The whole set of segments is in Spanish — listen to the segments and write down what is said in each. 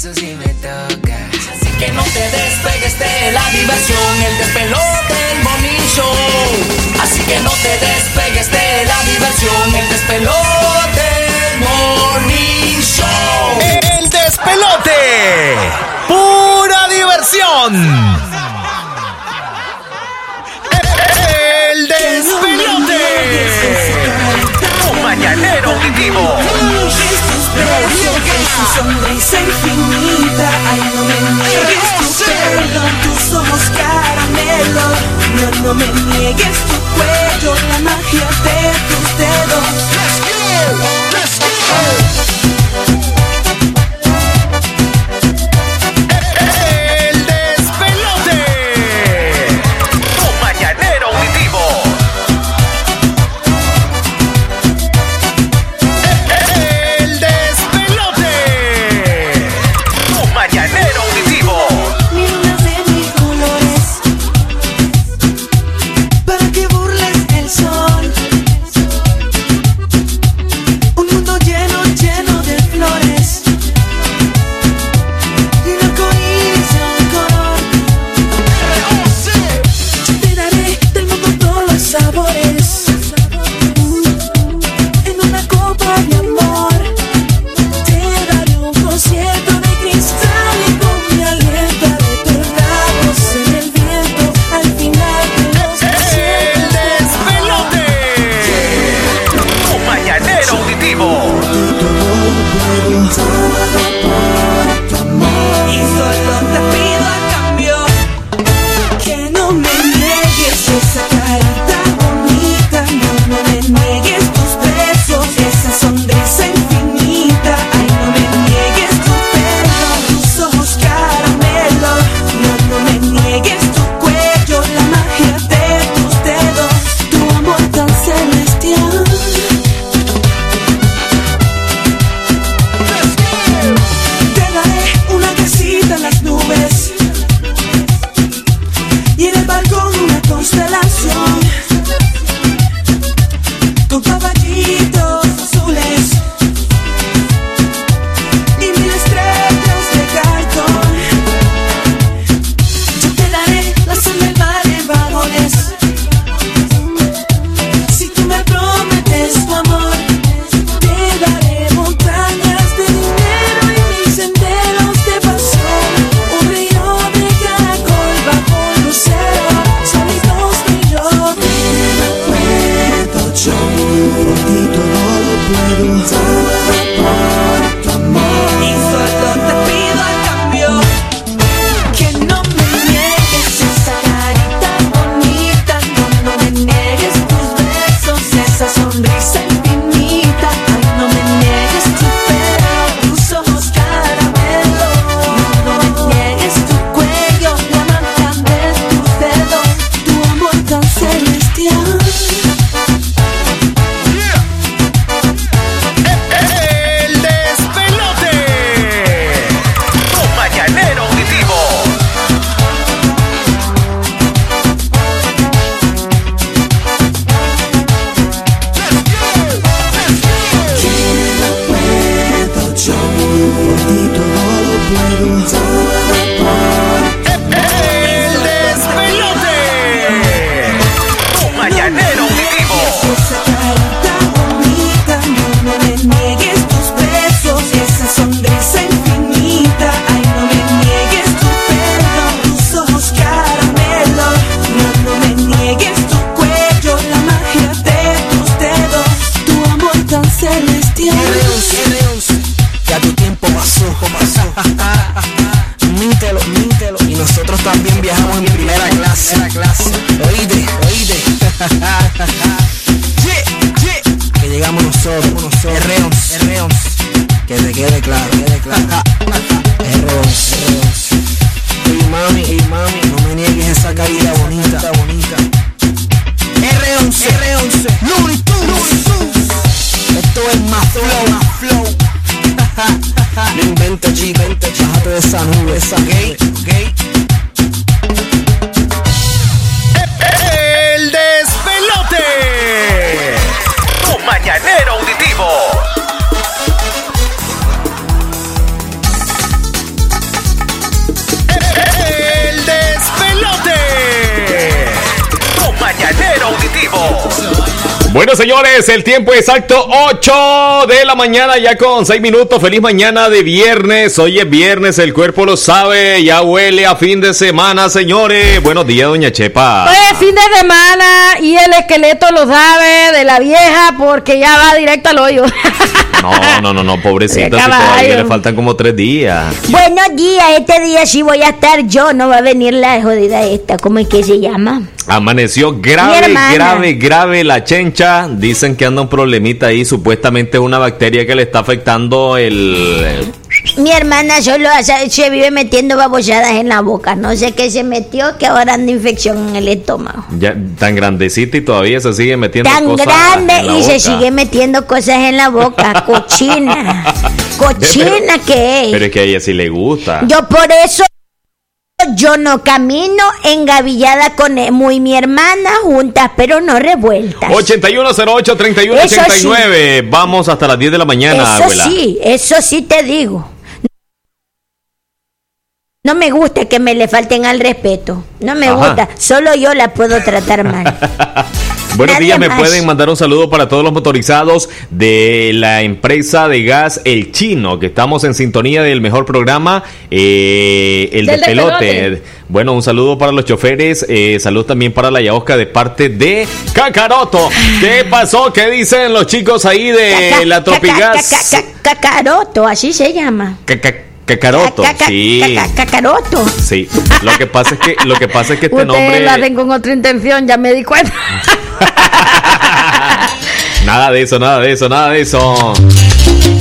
piso si me tocas. Así que no te despegues de la diversión, el despelote, el morning. Así que no te despegues de la diversión, el despelote, el morning show. El despelote, pura diversión. El despelote, tu mañanero vivo. Su sonrisa infinita, ay no me niegues tu pelo, tus ojos caramelo, no, no me niegues tu cuello, la magia de tus dedos. Let's go. El tiempo exacto 8 de la mañana, ya con 6 minutos. Feliz mañana de viernes. Hoy es viernes, el cuerpo lo sabe. Ya huele a fin de semana, señores. Buenos días, doña Chepa. Pues fin de semana y el esqueleto lo sabe de la vieja porque ya va directo al hoyo. No, no, no, no, pobrecita, si todavía le faltan como 3 días. Buenos días, este día sí voy a estar yo, no va a venir la jodida esta, ¿cómo es que se llama? Amaneció grave, grave, grave la chencha. Dicen que anda un problemita ahí. Supuestamente una bacteria que le está afectando el. Mi hermana solo hace- se vive metiendo babosadas en la boca, no sé qué se metió, que ahora anda infección en el estómago. Ya, tan grandecita y todavía se sigue metiendo Tan cosas grande en la y se sigue metiendo cosas en la boca, cochina, cochina que Pero es. es que a ella sí le gusta. Yo por eso yo no camino engavillada con e- muy mi hermana juntas, pero no revueltas. 8108-3189. Vamos hasta las 10 de la mañana, Eso abuela. sí, eso sí te digo. No me gusta que me le falten al respeto. No me Ajá. gusta. Solo yo la puedo tratar mal. Buenos Nadie días, me más. pueden mandar un saludo para todos los motorizados de la empresa de gas El Chino, que estamos en sintonía del mejor programa, eh, el de Del pelote. despelote. Bueno, un saludo para los choferes, eh, salud también para la Yaosca de parte de Cacaroto. ¿Qué pasó? ¿Qué dicen los chicos ahí de Caca- la caca- Tropigas? caca- caca- Cacaroto, así se llama. Caca- Cacaroto, Caca- sí. caca- Cacaroto. Sí, lo que pasa es que lo que pasa es que este nombre lo hacen con otra intención, ya me di cuenta. Nada de eso, nada de eso, nada de eso.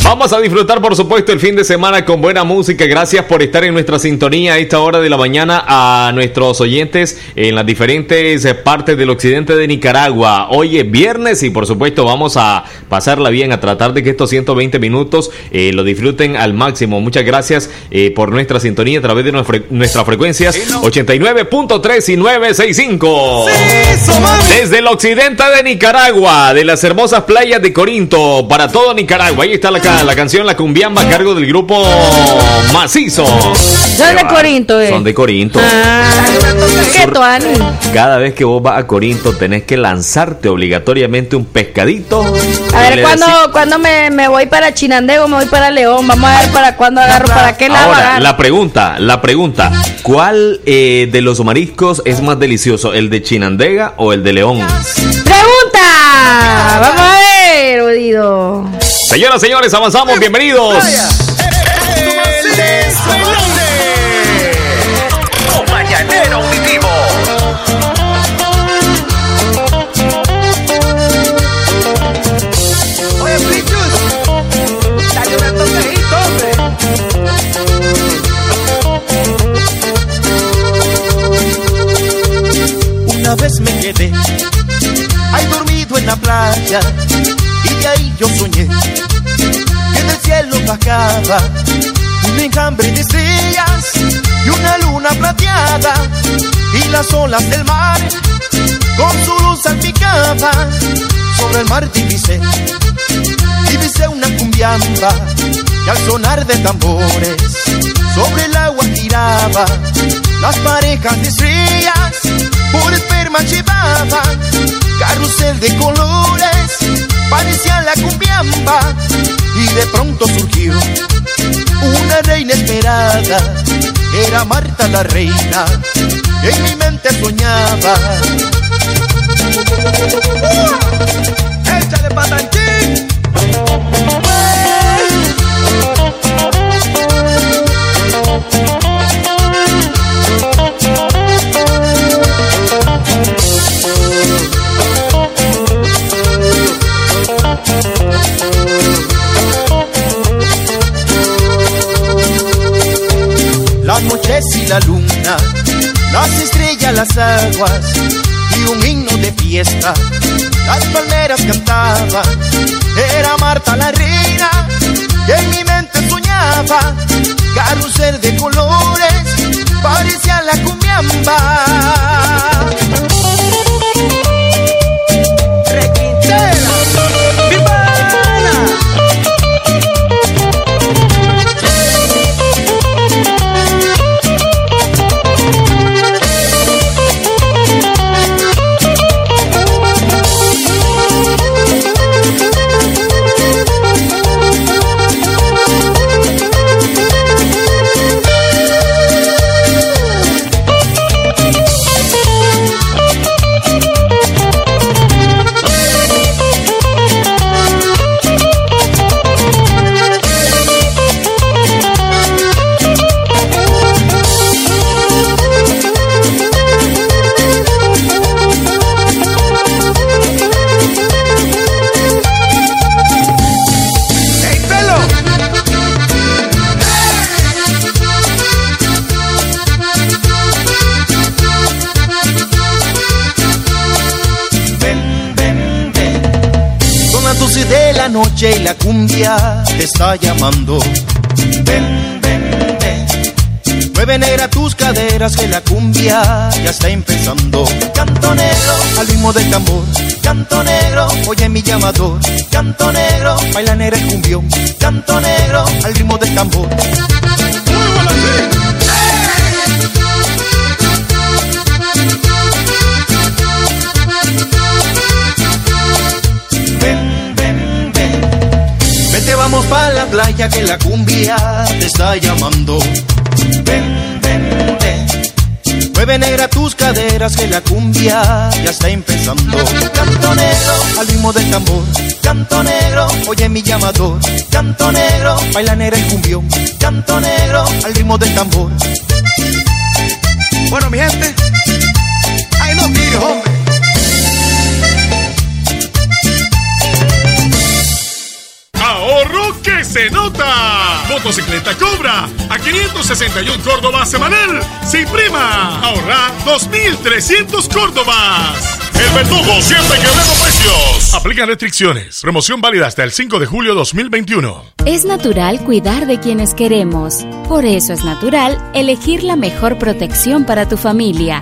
Vamos a disfrutar, por supuesto, el fin de semana con buena música. Gracias por estar en nuestra sintonía a esta hora de la mañana a nuestros oyentes en las diferentes partes del occidente de Nicaragua. Hoy es viernes y, por supuesto, vamos a pasarla bien, a tratar de que estos 120 minutos eh, lo disfruten al máximo. Muchas gracias eh, por nuestra sintonía a través de nuestra, nuestras frecuencias 89.3 y 965. Desde el occidente de Nicaragua, de las hermosas playas de Corinto, para todo Nicaragua. Ahí está la, la canción La Cumbiamba a cargo del grupo Macizo. Son de Corinto, eh. Son de Corinto. Ah, ¿Qué Tuani? Cada vez que vos vas a Corinto tenés que lanzarte obligatoriamente un pescadito. A ver, le ¿cuándo, decís- cuándo me, me voy para Chinandego? Me voy para León. Vamos a ver para cuándo agarro, para qué lado Ahora, agarro. la pregunta, la pregunta. ¿Cuál eh, de los mariscos es más delicioso? ¿El de Chinandega o el de León? ¡Pregunta! Vamos a ver, Odido. Señoras, señores, avanzamos. Bienvenidos. El despelote. Tu Mañanero Auditivo. Oye, Plichus, dale un toquecito, hombre. Una vez me quedé ahí dormido en la playa y ahí yo soñé que del cielo bajaba un enjambre de estrellas y una luna plateada y las olas del mar con su luz salpicaba sobre el mar divisé divisé una cumbiamba y al sonar de tambores sobre el agua giraba las parejas de estrellas por esperma llevaban carrusel de colores parecía la cumbiamba y de pronto surgió una reina esperada. Era Marta la reina en mi mente soñaba. Échale patanchín. Las noches y la luna, las estrellas, las aguas y un himno de fiesta. Las palmeras cantaban, era Marta la reina, que en mi mente soñaba, carrusel de colores, parecía la cumbiamba. Cumbia te está llamando. Ven, ven, ven. Mueve negra tus caderas que la cumbia ya está empezando. Canto negro al ritmo del tambor. Canto negro, oye mi llamador. Canto negro, baila negra el cumbión. Canto negro al ritmo del tambor. Ven, vamos pa' la playa que la cumbia te está llamando. Ven, ven, ven. Mueve negra tus caderas que la cumbia ya está empezando. Canto negro al ritmo del tambor. Canto negro, oye mi llamador. Canto negro, baila negra el cumbión. Canto negro al ritmo del tambor. Bueno, mi gente, ay, no tires, hombre. Que se nota! Motocicleta Cobra a 561 Córdoba semanal sin prima. Ahorra 2.300 Córdobas. El verdugo siempre quebrando precios. Aplican restricciones. Promoción válida hasta el 5 de julio 2021. Es natural cuidar de quienes queremos. Por eso es natural elegir la mejor protección para tu familia.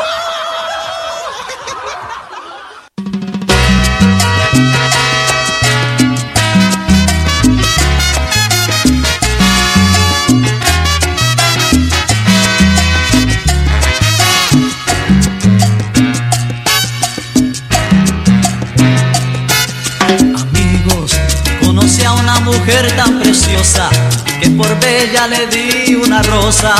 Mujer tan preciosa que por bella le di una rosa.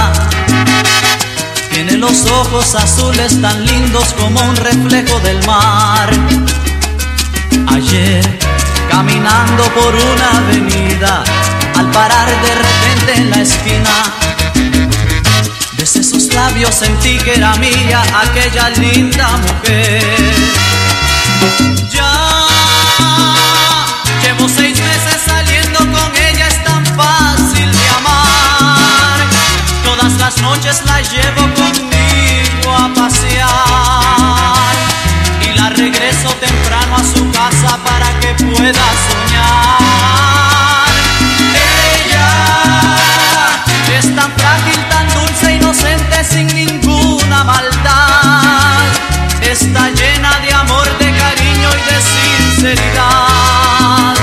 Tiene los ojos azules tan lindos como un reflejo del mar. Ayer, caminando por una avenida, al parar de repente en la esquina, desde sus labios sentí que era mía aquella linda mujer. Ya llevo seis meses Las noches la llevo conmigo a pasear y la regreso temprano a su casa para que pueda soñar. Ella es tan frágil, tan dulce, inocente, sin ninguna maldad. Está llena de amor, de cariño y de sinceridad.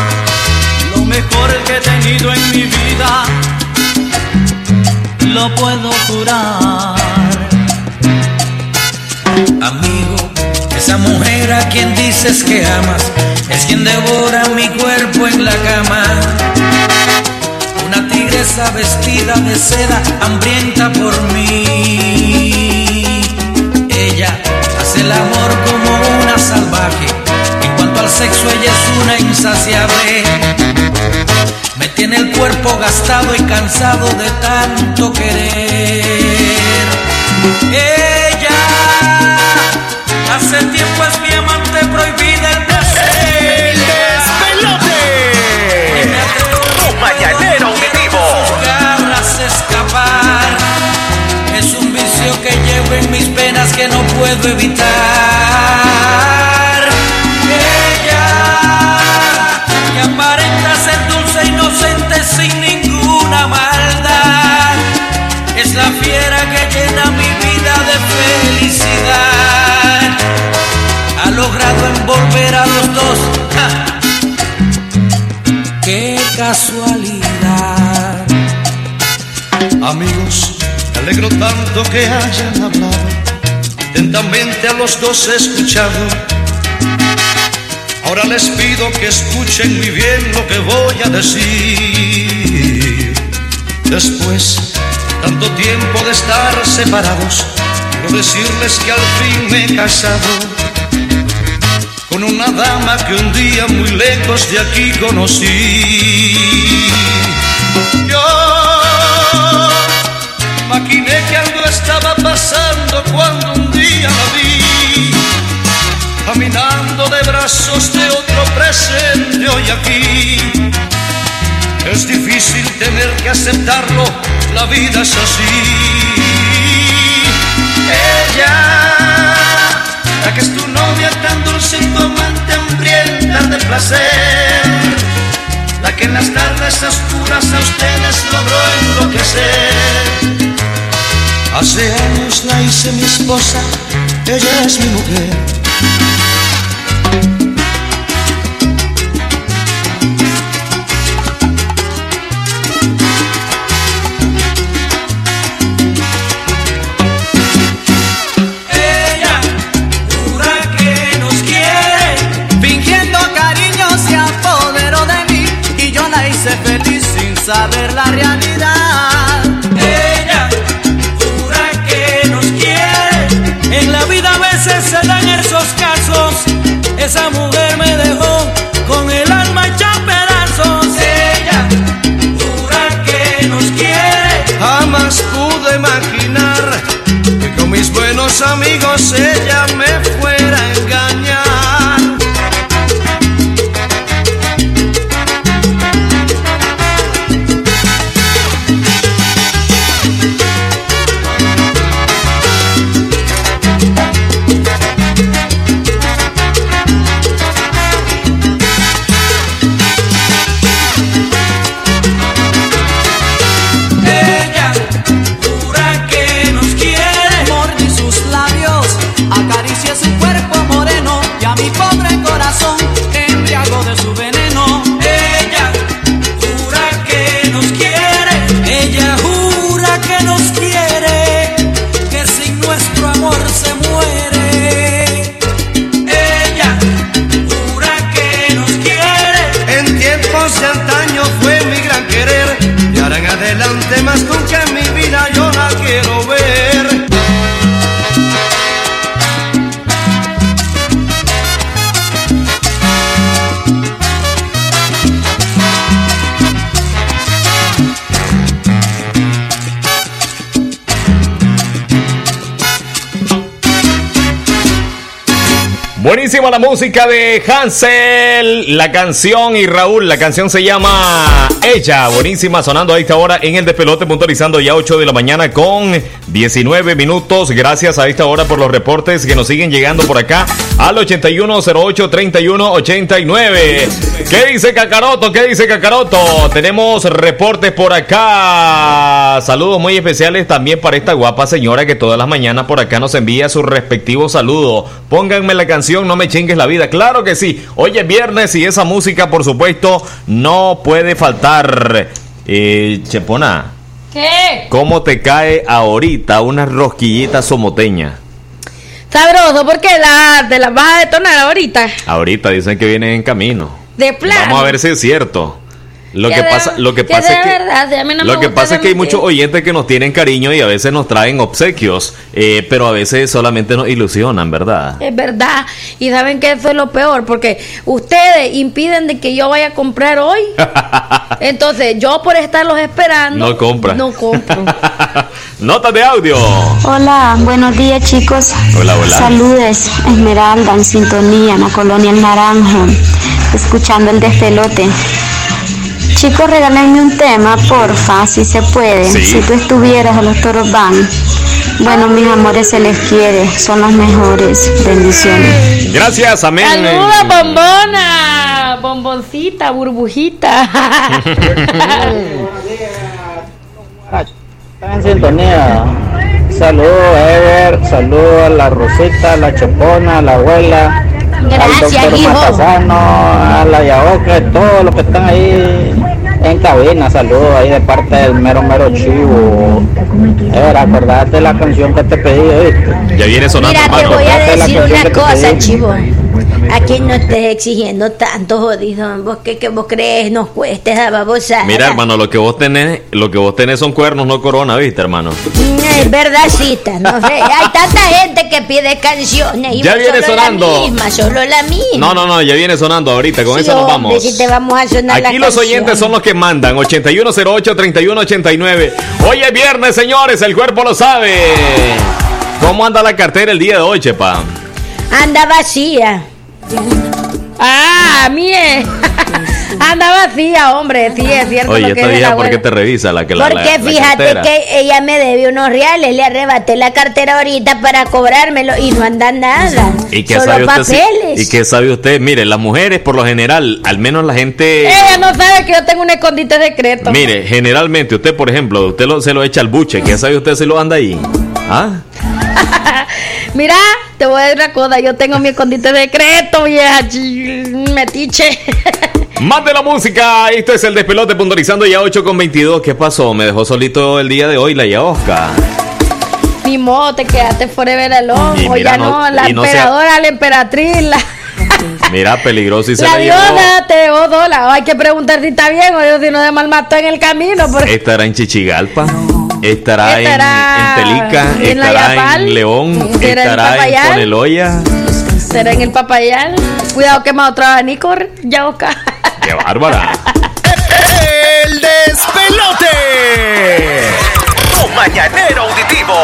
Lo mejor que he tenido en mi vida, lo puedo jurar. Amigo, esa mujer a quien dices que amas es quien devora mi cuerpo en la cama. Una tigresa vestida de seda, hambrienta por mí. Ella hace el amor como una salvaje. En cuanto al sexo, ella es una insaciable. Me tiene el cuerpo gastado y cansado de tanto querer. Ella hace tiempo es mi amante prohibida el placer. El despelote. Tu mañanero auditivo. Sus garras escapar. Es un vicio que llevo en mis penas que no puedo evitar. Amigos, me alegro tanto que hayan hablado. Atentamente a los dos he escuchado. Ahora les pido que escuchen muy bien lo que voy a decir. Después, tanto tiempo de estar separados, quiero decirles que al fin me he casado con una dama que un día muy lejos de aquí conocí. Maquiné que algo estaba pasando cuando un día la vi, caminando de brazos de otro presente hoy aquí. Es difícil tener que aceptarlo, la vida es así. Ella, la que es tu novia tan dulce y amante hambrienta de placer, la que en las tardes oscuras a ustedes logró enloquecer. Hace años la hice mi esposa, ella es mi mujer. Ella jura que nos quiere, fingiendo cariño se apoderó de mí y yo la hice feliz sin saber la realidad. Esa mujer me dejó con el alma hecha pedazos. Ella jura que nos quiere. Jamás pude imaginar que con mis buenos amigos La música de Hansel, la canción y Raúl, la canción se llama Ella, buenísima sonando a esta hora en el despelote, puntualizando ya 8 de la mañana con 19 minutos. Gracias a esta hora por los reportes que nos siguen llegando por acá al 8108-3189. ¿Qué dice Cacaroto? ¿Qué dice Cacaroto? Tenemos reportes por acá. Saludos muy especiales también para esta guapa señora que todas las mañanas por acá nos envía su respectivo saludo. Pónganme la canción No me chingues la vida. Claro que sí. Hoy es viernes y esa música, por supuesto, no puede faltar. Eh, Chepona, ¿Qué? ¿cómo te cae ahorita una rosquillita somoteña? Sabroso, porque la, te la vas a detonar ahorita. Ahorita dicen que vienen en camino. De plano. Vamos a ver si es cierto. Lo que de- pasa, lo que que pasa es que verdad, no lo que pasa es que hay muchos oyentes que nos tienen cariño y a veces nos traen obsequios, eh, pero a veces solamente nos ilusionan, ¿verdad? Es verdad. Y saben que eso es lo peor, porque ustedes impiden de que yo vaya a comprar hoy. Entonces, yo por estarlos esperando. No compra. No compro. Notas de audio. Hola, buenos días chicos. Hola, hola. Saludes, Esmeralda en sintonía en la colonia El Naranjo, escuchando el despelote. Chicos, regálenme un tema, porfa, si se puede. Sí. Si tú estuvieras a los toros van. Bueno, mis amores, se les quiere, son los mejores. Bendiciones. Gracias, amén. Saluda, bombona. Bomboncita, burbujita. Están en sintonía. Saludos a Ever, saludos a la Rosita, a la Chopona, a la abuela, al Gracias, doctor hijo. Matasano, a la Yaoque, todos los que están ahí en cabina. Saludos ahí de parte del mero mero chivo. Ever, acordate de la canción que te pedí, ¿oíste? Ya viene sonando, Mira, te voy a Acordate decir una cosa, chivo. A que no estés exigiendo tanto, jodido. ¿Vos qué, qué vos crees nos cueste esa babosada? Mira, hermano, lo que vos tenés, lo que vos tenés son cuernos, no corona, ¿viste, hermano? Mm, Es verdadcita, no sé. Hay tanta gente que pide canciones y Ya viene solo sonando. la misma, solo la misma. No, no, no, ya viene sonando ahorita, con Sí, eso nos hombre, vamos. si te vamos a sonar la Aquí los canción. oyentes son los que mandan. 8108-3189. Hoy es viernes, señores. El cuerpo lo sabe. ¿Cómo anda la cartera el día de hoy, Chepa? Anda vacía. Ah, mire. Anda vacía, hombre. Sí, es cierto. Oye, lo que esta dice la vieja, ¿por qué te revisa la que la, Porque la- fíjate que ella me debe unos reales, le arrebaté la cartera ahorita para cobrármelo y no anda nada. ¿Y qué Solo sabe usted? papeles. ¿Y qué sabe usted? Mire, las mujeres, por lo general, al menos la gente. Ella no sabe que yo tengo un escondite secreto. Mire, generalmente usted, por ejemplo, usted lo- se lo echa al buche. ¿Qué sabe usted si lo anda ahí? ¿Ah? Mira, te voy a decir una cosa. Yo tengo mi escondite secreto, vieja. Metiche. Más de la música. Esto es el despelote puntualizando ya 8 con 22. ¿Qué pasó? Me dejó solito el día de hoy la Yaosca. Ni modo, te quedaste forever alone. Y mira, ya no- no, la no sea- emperadora, la emperatriz, la, Mira, peligroso y se la la, diosa Teodola. Hay que preguntar si está bien o si no se malmató en el camino. Porque Estará en Chichigalpa. Estará, en- Estará en, Telica. en estará Yapal. en León. Estará en estará en. Coneloya. será en el papayal. Cuidado, quema otro abanico, ya Oscar. ¡Qué bárbara! El despelote. Tu mañanero auditivo.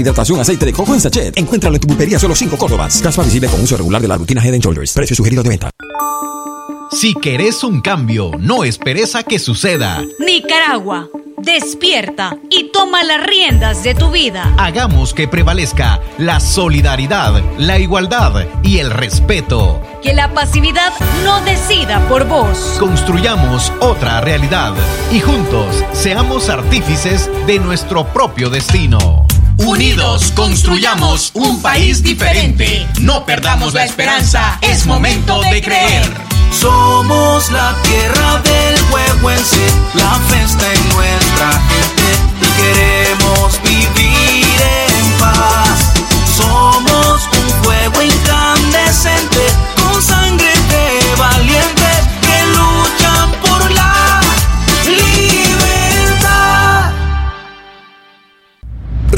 Hidratación aceite de coco en sachet. Encuéntralo en tu pulpería solo 5 Córdobas. Caspa visible con uso regular de la rutina Head and Shoulders. Precio sugerido de venta. Si querés un cambio, no esperes a que suceda. Nicaragua, despierta y toma las riendas de tu vida. Hagamos que prevalezca la solidaridad, la igualdad y el respeto. Que la pasividad no decida por vos. Construyamos otra realidad y juntos seamos artífices de nuestro propio destino. Unidos construyamos un país diferente. No perdamos la esperanza, es momento de creer. Somos la tierra del huevo en sí, la fiesta en nuestra gente y queremos vivir en paz. Somos un fuego incandescente con sangre de valientes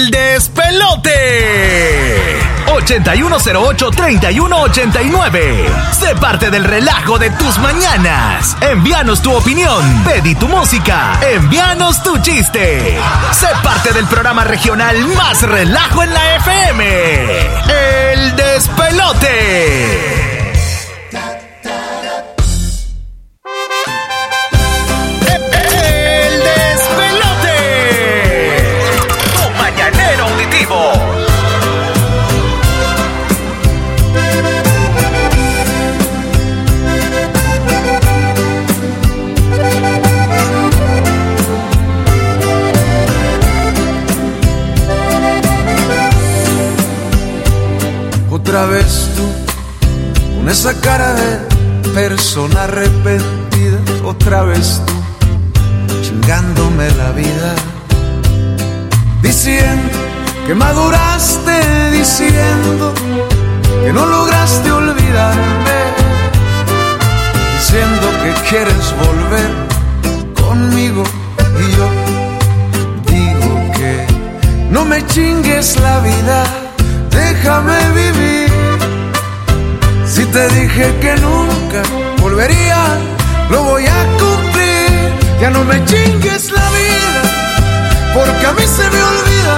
El despelote. 8108-3189. Sé parte del relajo de tus mañanas. Envíanos tu opinión. Pedí tu música. Envíanos tu chiste. Sé parte del programa regional más relajo en la FM. El despelote. Otra vez tú, con esa cara de persona arrepentida, otra vez tú, chingándome la vida, diciendo que maduraste, diciendo que no lograste olvidarme, diciendo que quieres volver conmigo y yo digo que no me chingues la vida déjame vivir. Si te dije que nunca volvería, lo voy a cumplir. Ya no me chingues la vida, porque a mí se me olvida.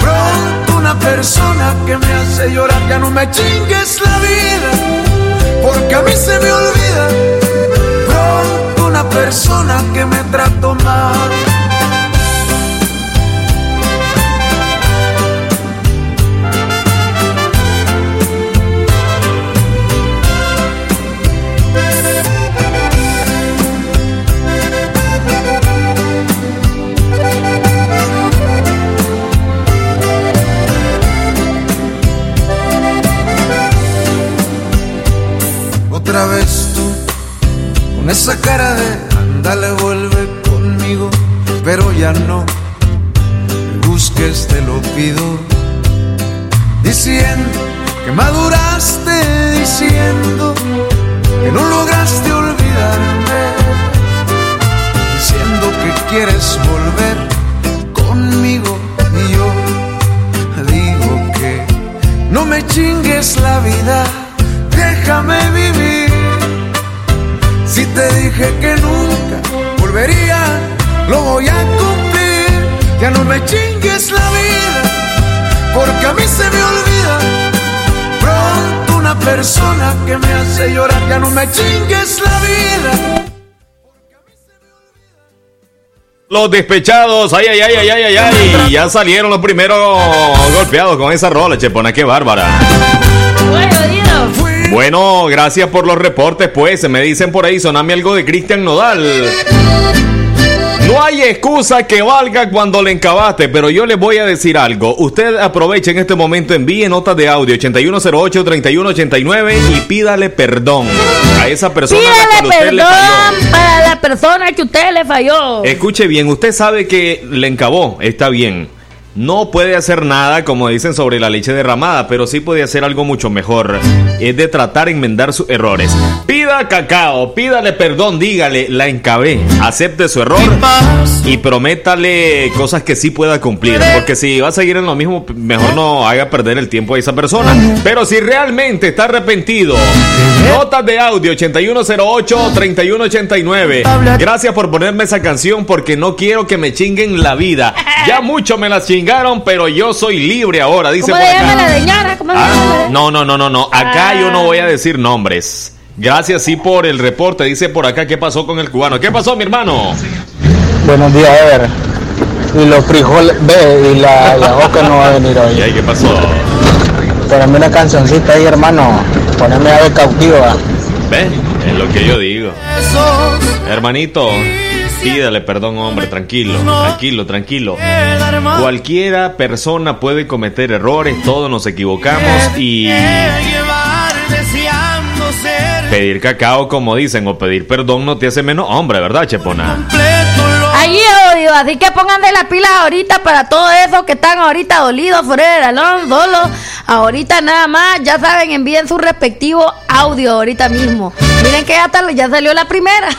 Pronto una persona que me hace llorar, ya no me chingues la vida, porque a mí se me olvida. Pronto una persona que me trató mal. Esa cara de ándale, vuelve conmigo, pero ya no busques, te lo pido. Diciendo que maduraste, diciendo que no lograste olvidarme, diciendo que quieres volver conmigo y yo digo que no me chingues la vida déjame vivir. Si te dije que nunca volvería, lo voy a cumplir. Ya no me chingues la vida, porque a mí se me olvida. Pronto una persona que me hace llorar, ya no me chingues la vida. Los despechados, ay, ay, ay, ay, ay, ay, ay. Ya salieron los primeros golpeados con esa rola, Chepona, qué bárbara. Bueno, gracias por los reportes, pues. Me dicen por ahí, soname algo de Cristian Nodal. No hay excusa que valga cuando le encabaste, pero yo les voy a decir algo. Usted aproveche en este momento, envíe notas de audio 8108-3189 y pídale perdón a esa persona a la Pídale que usted le falló. perdón para la persona que usted le falló. Escuche bien, usted sabe que le encabó, está bien. No puede hacer nada, como dicen, sobre la leche derramada, pero sí puede hacer algo mucho mejor. Es de tratar de enmendar sus errores. Pida cacao, pídale perdón, dígale, la encabé, acepte su error y prométale cosas que sí pueda cumplir. Porque si va a seguir en lo mismo, mejor no haga perder el tiempo a esa persona. Pero si realmente está arrepentido, notas de audio 8108-3189. Gracias por ponerme esa canción porque no quiero que me chinguen la vida. Ya mucho me las chingaron, pero yo soy libre ahora, dice ¿Cómo por acá. la de Ñara? ¿Cómo se Ah, llama? no, no, no, no, no. Acá yo no voy a decir nombres. Gracias, sí, por el reporte. Dice por acá qué pasó con el cubano. ¿Qué pasó, mi hermano? Buenos días, Ever. Y los frijoles, ve, y la, la boca no va a venir hoy. ¿Y ahí qué pasó? Poneme una cancioncita ahí, hermano. Poneme ave cautiva. ¿Ve? Es lo que yo digo. Hermanito, pídale perdón, hombre, tranquilo, tranquilo, tranquilo. Cualquiera persona puede cometer errores, todos nos equivocamos y pedir cacao, como dicen, o pedir perdón no te hace menos hombre, ¿verdad, Chepona? Ahí odio, así que pongan de las pilas ahorita para todos esos que están ahorita dolidos, fuera del salón, solos. Ahorita nada más, ya saben, envíen su respectivo audio ahorita mismo. Miren que ya, tal- ya salió la primera.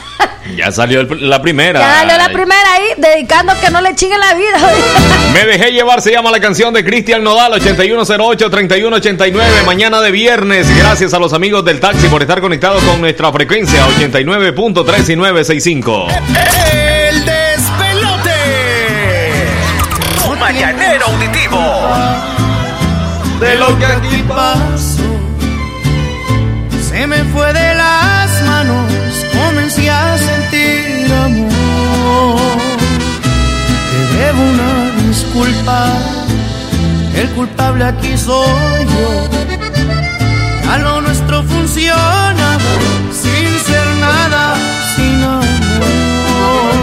Ya salió el- la primera. Ya salió la primera ahí, dedicando que no le chinguen la vida. Me dejé llevar, se llama la canción de Cristian Nodal, 8108-3189, mañana de viernes. Gracias a los amigos del taxi por estar conectados con nuestra frecuencia, 89.3 y 965. El despelote. Tu mañanero auditivo. de lo que aquí pasó. Se me fue de disculpa, el culpable aquí soy yo. Ya lo nuestro funcionaba sin ser nada, sin amor.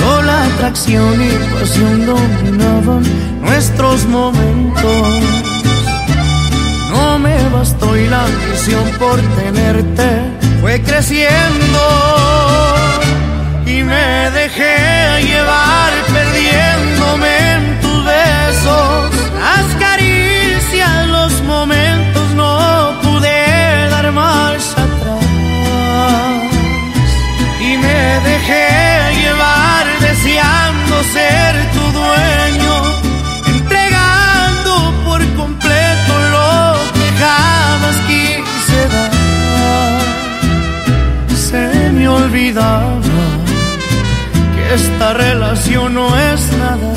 Solo la atracción y pasión dominaban nuestros momentos. No me bastó y la ambición por tenerte fue creciendo. Me dejé llevar perdiéndome en tus besos. Las caricias, los momentos, no pude dar marcha atrás. Y me dejé llevar deseando ser tu dueño, entregando por completo lo que jamás quise dar. Se me olvidaba esta relación no es nada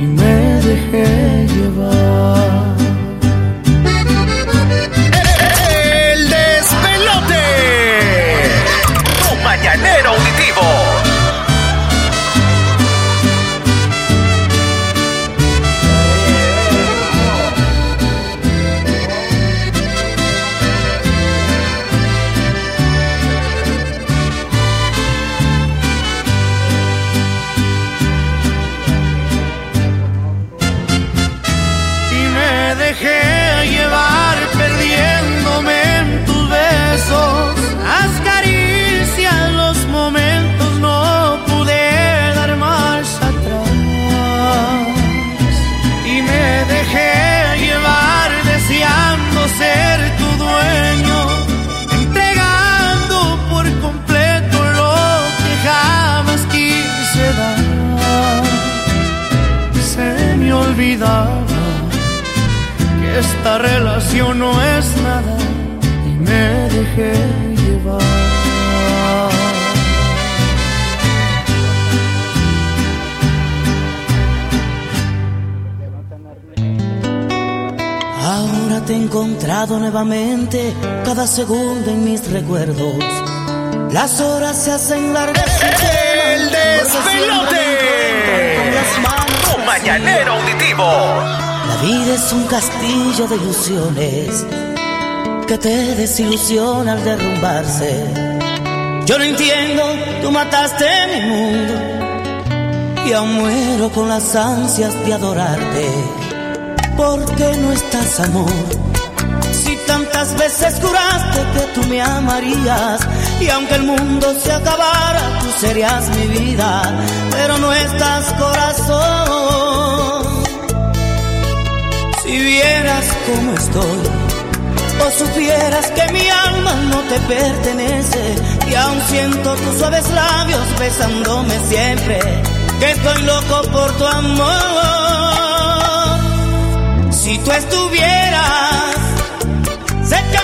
y me dejé llevar. Olvidaba que esta relación no es nada y me dejé llevar. Ahora te he encontrado nuevamente, cada segundo en mis recuerdos. Las horas se hacen largas. y El despelote. Auditivo. La vida es un castillo de ilusiones que te desilusiona al derrumbarse. Yo no entiendo, tú mataste mi mundo y aún muero con las ansias de adorarte. ¿Por qué no estás, amor? Tantas veces juraste que tú me amarías y aunque el mundo se acabara, tú serías mi vida, pero no estás, corazón. Si vieras cómo estoy, o supieras que mi alma no te pertenece y aún siento tus suaves labios besándome siempre, que estoy loco por tu amor. Si tú estuvieras, sé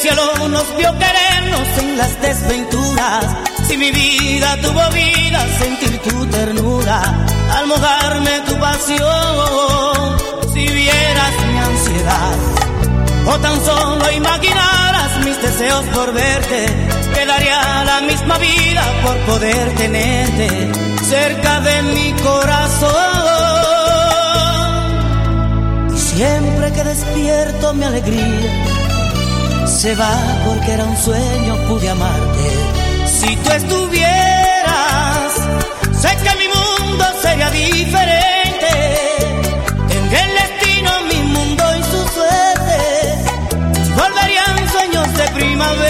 cielo nos vio querernos en las desventuras, si mi vida tuvo vida, sentir tu ternura, al mojarme tu pasión, si vieras mi ansiedad, o tan solo imaginaras mis deseos por verte, quedaría la misma vida por poder tenerte cerca de mi corazón. Y siempre que despierto mi alegría se va porque era un sueño, pude amarte. Si tú estuvieras, sé que mi mundo sería diferente. Tendría el destino, mi mundo y su suerte. Volverían sueños de primavera.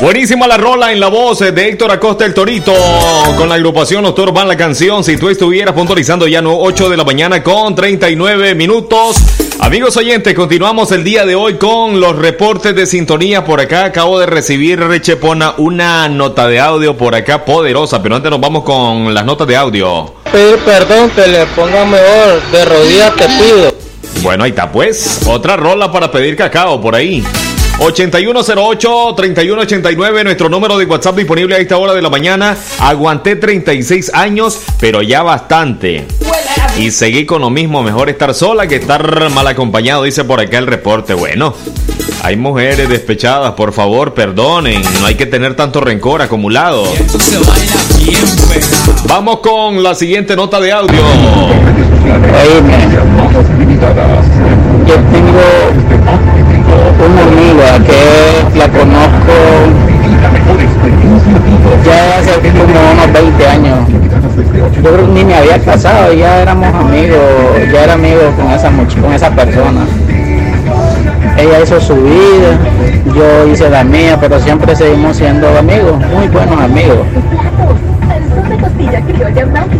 Buenísima la rola en la voz de Héctor Acosta el Torito con la agrupación Los Toros Van la canción. Si tú estuvieras puntualizando ya no 8 de la mañana con 39 minutos. Amigos oyentes, continuamos el día de hoy con los reportes de sintonía. Por acá acabo de recibir, Rechepona, una nota de audio por acá poderosa. Pero antes nos vamos con las notas de audio. Pedir perdón que le ponga mejor, de rodillas te pido. Bueno, ahí está pues. Otra rola para pedir cacao por ahí. 8108-3189, nuestro número de WhatsApp disponible a esta hora de la mañana. Aguanté 36 años, pero ya bastante. Y seguí con lo mismo, mejor estar sola que estar mal acompañado, dice por acá el reporte. Bueno, hay mujeres despechadas, por favor, perdonen, no hay que tener tanto rencor acumulado. Vamos con la siguiente nota de audio. Una amiga que la conozco ya hace como unos 20 años. Yo creo que ni me había casado, ya éramos amigos, ya era amigo con esa, con esa persona. Ella hizo su vida, yo hice la mía, pero siempre seguimos siendo amigos, muy buenos amigos.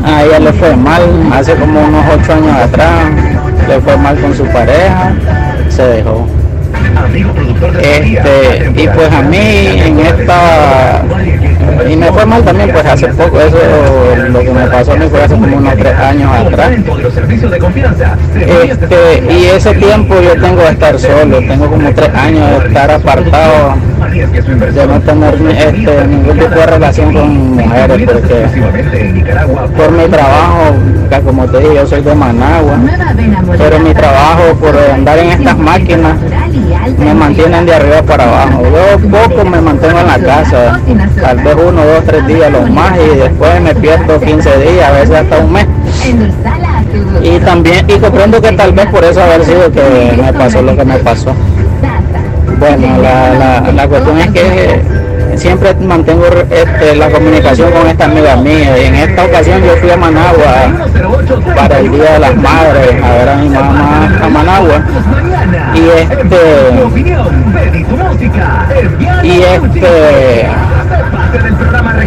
A ella le fue mal hace como unos ocho años atrás, le fue mal con su pareja, se dejó. Este, y pues a mí en esta, y me fue mal también pues hace poco, eso lo que me pasó a mí fue hace como unos tres años atrás. Este, y ese tiempo yo tengo de estar solo, tengo como tres años de estar apartado, de no tener este, ningún tipo de relación con mujeres, porque por mi trabajo, como te dije, yo soy de Managua, pero mi trabajo por andar en estas máquinas me mantienen de arriba para abajo. Yo poco me mantengo en la casa, tal vez uno, dos, tres días los más y después me pierdo 15 días, a veces hasta un mes. Y también, y comprendo que tal vez por eso haber sido que me pasó lo que me pasó. Bueno, la, la, la cuestión es que siempre mantengo este, la comunicación con esta amiga mía y en esta ocasión yo fui a Managua para el Día de las Madres a ver a mi mamá a Managua y este y este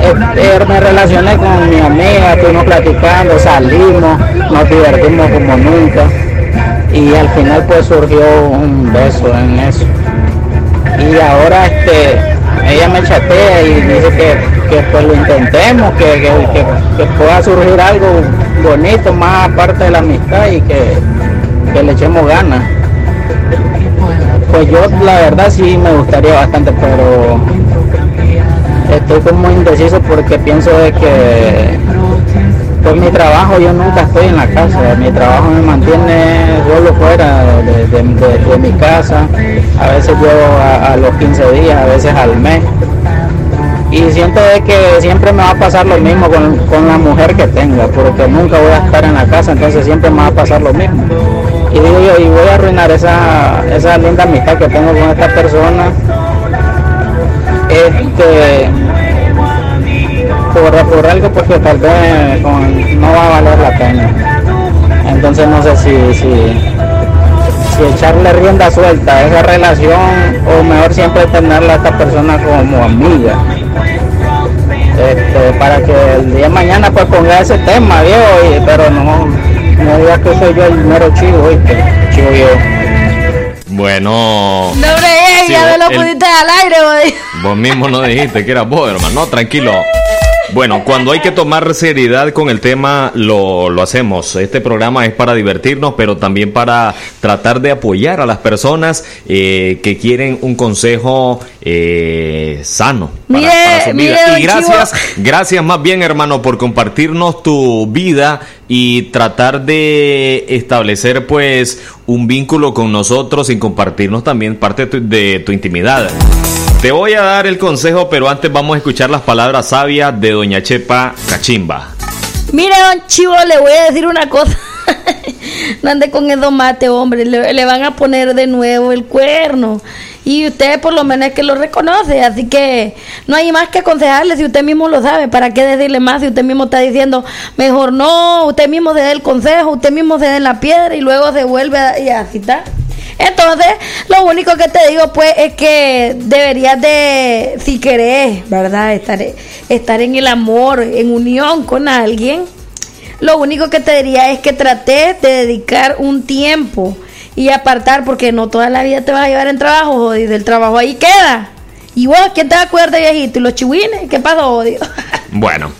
este, me relacioné con mi amiga, estuvimos platicando, salimos, nos divertimos como nunca y al final pues surgió un beso en eso. Y ahora este ella me chatea y dice que, que pues lo intentemos, que, que, que- pueda surgir algo bonito más aparte de la amistad y que, que le echemos ganas. Pues yo la verdad sí me gustaría bastante, pero estoy como indeciso porque pienso de que por mi trabajo yo nunca estoy en la casa, mi trabajo me mantiene solo fuera de, de- mi casa, a veces llevo a, a los 15 días, a veces al mes. Y siento de que siempre me va a pasar lo mismo con, con la mujer que tenga, porque nunca voy a estar en la casa, entonces siempre me va a pasar lo mismo. Y digo yo, y voy a arruinar esa, esa linda amistad que tengo con esta persona. Este, por, por algo porque tal vez con- no va a valer la pena. Entonces no sé si, si, si echarle rienda suelta a esa relación o mejor siempre tenerla a esta persona como amiga. Este, para que el día de mañana pues ponga ese tema, viejo, y- pero no, no digas que soy yo el mero chivo, ¿oíste? chivo yo. Bueno, No, hombre, eh, ya me lo el- pusiste al aire, vos mismo no dijiste que eras vos, hermano. No, tranquilo. Bueno, cuando hay que tomar seriedad con el tema, lo, lo hacemos. Este programa es para divertirnos, pero también para tratar de apoyar a las personas eh, que quieren un consejo eh, sano. para- Mire, para su vida. Y gracias, gracias más bien, hermano, por compartirnos tu vida y tratar de establecer, pues, un vínculo con nosotros y compartirnos también parte de tu, de tu intimidad. Te voy a dar el consejo, pero antes vamos a escuchar las palabras sabias de Doña Chepa Cachimba. Mire, don Chivo, le voy a decir una cosa. no ande con el domate, hombre. Le, van a poner de nuevo el cuerno. Y usted por lo menos es que lo reconoce. Así que no hay más que aconsejarle si usted mismo lo sabe. ¿Para qué decirle más si usted mismo está diciendo, mejor no, usted mismo se da el consejo, usted mismo se da la piedra y luego se vuelve a- y así está? Entonces, lo único que te digo, pues, es que deberías de, si querés, ¿verdad? Estar, estar en el amor, en unión con alguien. Lo único que te diría es que trates de dedicar un tiempo y apartar, porque no toda la vida te vas a llevar en trabajo, jodido. El trabajo ahí queda. Y vos, ¿quién te va a cuidar de viejito? ¿Y los chihuines? ¿Qué pasó, jodido? Bueno,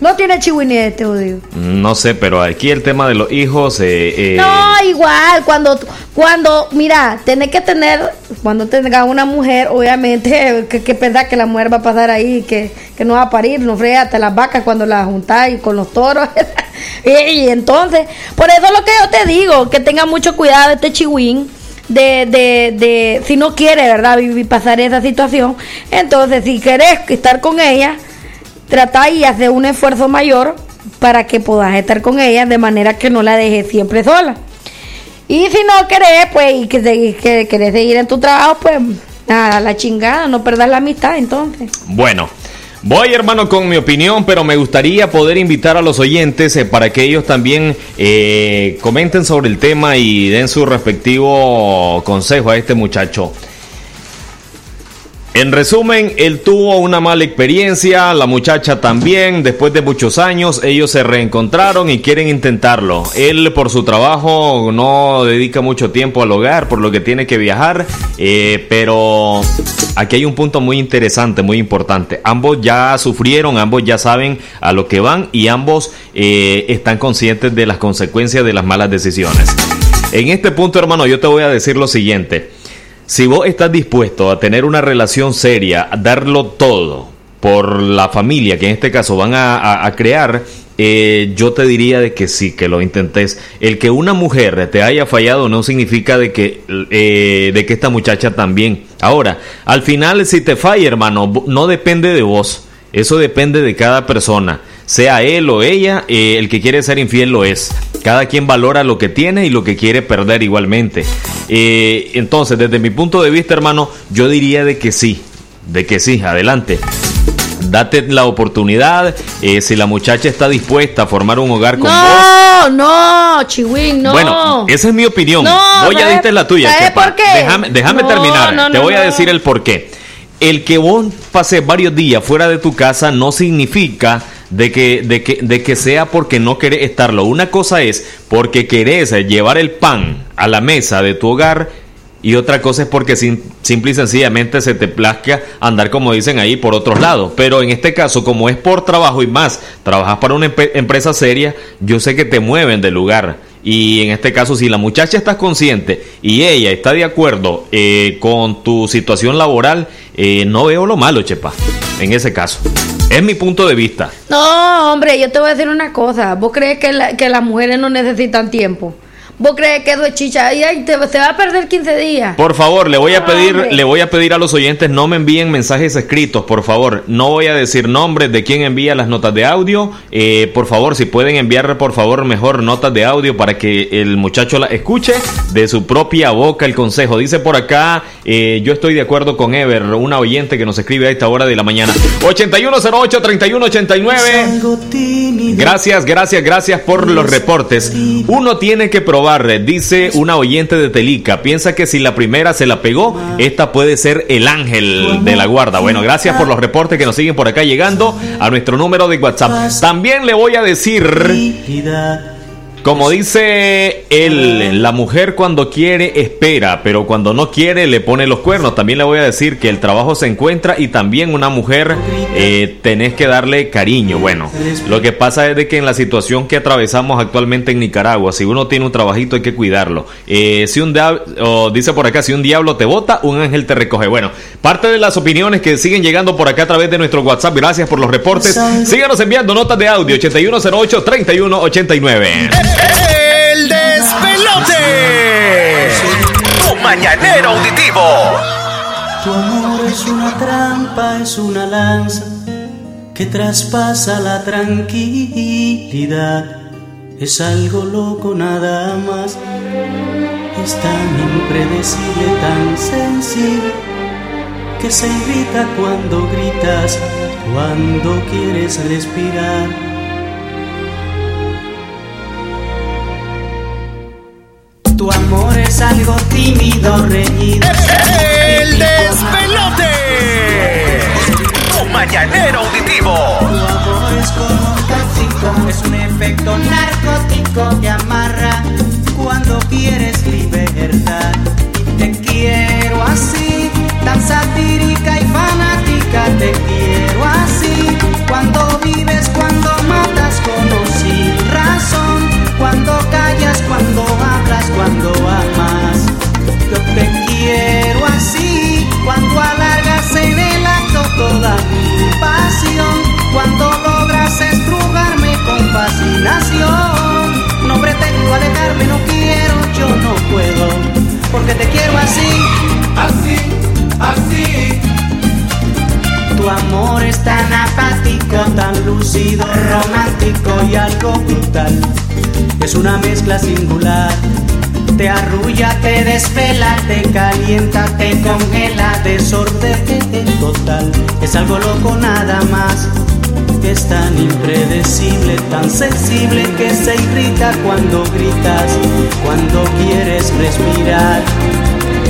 No tiene chihuines este, jodido. no sé, pero aquí el tema de los hijos... eh, eh, No, igual, cuando, cuando, mira, tenés que tener, cuando tengas una mujer, obviamente, que, que que la mujer va a pasar ahí, que, que no va a parir, no frega hasta las vacas cuando las juntás y con los toros. y, y entonces, por eso es lo que yo te digo, que tenga mucho cuidado este chihuín. De, de, de, si no quiere, ¿verdad? Vivir, pasar esa situación. Entonces, si querés estar con ella, trata y hace un esfuerzo mayor para que puedas estar con ella de manera que no la dejes siempre sola. Y si no querés, pues, y que, que querés seguir en tu trabajo, pues, nada, la chingada, no perdas la amistad entonces. Bueno, voy hermano con mi opinión, pero me gustaría poder invitar a los oyentes eh, para que ellos también eh, comenten sobre el tema y den su respectivo consejo a este muchacho. En resumen, él tuvo una mala experiencia, la muchacha también, después de muchos años ellos se reencontraron y quieren intentarlo. Él por su trabajo no dedica mucho tiempo al hogar, por lo que tiene que viajar, eh, pero aquí hay un punto muy interesante, muy importante. Ambos ya sufrieron, ambos ya saben a lo que van y ambos eh, están conscientes de las consecuencias de las malas decisiones. En este punto, hermano, yo te voy a decir lo siguiente. Si vos estás dispuesto a tener una relación seria, a darlo todo por la familia que en este caso van a, crear, eh, yo te diría de que sí, que lo intentes. El que una mujer te haya fallado no significa de que, eh, de que esta muchacha también. Ahora, al final si te falla, hermano, no depende de vos. Eso depende de cada persona. Sea él o ella, eh, el que quiere ser infiel lo es. Cada quien valora lo que tiene y lo que quiere perder igualmente. Eh, entonces, desde mi punto de vista, hermano, yo diría de que sí, de que sí, adelante. Date la oportunidad, eh, si la muchacha está dispuesta a formar un hogar con vos. No, no, Chihuín, no. Bueno, esa es mi opinión. No, Voy a ¿sabes- diste la tuya. ¿sabes Chepa. por qué? Déjame, déjame No, terminar. no, Te voy a decir el por qué. El que vos pases varios días fuera de tu casa no significa de que, de que, de que sea porque no querés estarlo. Una cosa es porque querés llevar el pan a la mesa de tu hogar y otra cosa es porque sim- simple y sencillamente se te plazca andar como dicen ahí por otros lados. Pero en este caso, como es por trabajo y más, trabajas para una empresa seria, yo sé que te mueven del lugar. Y en este caso, si la muchacha está consciente y ella está de acuerdo eh, con tu situación laboral, eh, no veo lo malo, Chepa, en ese caso. Es mi punto de vista. No, hombre, yo te voy a decir una cosa. ¿Vos crees que, la- que las mujeres no necesitan tiempo? ¿Vos crees que es chicha? Ay, ay, te, se va a perder 15 días. Por favor, le voy a pedir, hombre. le voy a pedir a los oyentes no me envíen mensajes escritos, por favor. No voy a decir nombres de quién envía las notas de audio. Eh, por favor, si pueden enviar, por favor, mejor notas de audio para que el muchacho la escuche de su propia boca el consejo. Dice por acá, eh, yo estoy de acuerdo con Ever, una oyente que nos escribe a esta hora de la mañana. 8108-3189. Gracias, gracias, gracias por los reportes. Uno tiene que probar, dice una oyente de Telica. Piensa que si la primera se la pegó, esta puede ser el ángel de la guarda. Bueno, gracias por los reportes que nos siguen por acá llegando a nuestro número de WhatsApp. También le voy a decir, como dice él, la mujer cuando quiere espera, pero cuando no quiere le pone los cuernos. También le voy a decir que el trabajo se encuentra y también una mujer eh, tenés que darle cariño. Bueno, lo que pasa es de que en la situación que atravesamos actualmente en Nicaragua, si uno tiene un trabajito hay que cuidarlo. Eh, si un dia- o dice por acá, si un diablo te bota, un ángel te recoge. Bueno, parte de las opiniones que siguen llegando por acá a través de nuestro WhatsApp. Gracias por los reportes. Síganos enviando notas de audio 8108-3189. El despelote. Tu mañanero auditivo. Tu amor es una trampa, es una lanza que traspasa la tranquilidad. Es algo loco nada más. Es tan impredecible, tan sensible, que se irrita cuando gritas, cuando quieres respirar. Tu amor es algo tímido, reñido. El despelote. Tu mañanero auditivo. Tu amor es como tóxico, es un efecto narcótico que amarra cuando quieres libertad. Y te quiero así, tan satírica y fanática, te quiero así. Cuando vives, cuando matas con o sin razón, cuando callas, cuando cuando amas. Yo te quiero así, cuando alargas en el acto toda mi pasión, cuando logras estrujarme con fascinación. No pretendo alejarme, no quiero, yo no puedo, porque te quiero así, así, así. Tu amor es tan apático, tan lúcido, romántico y algo brutal. Es una mezcla singular. Te arrulla, te desvela, te calienta, te congela, desorden total. Es algo loco nada más. Es tan impredecible, tan sensible que se irrita cuando gritas, cuando quieres respirar.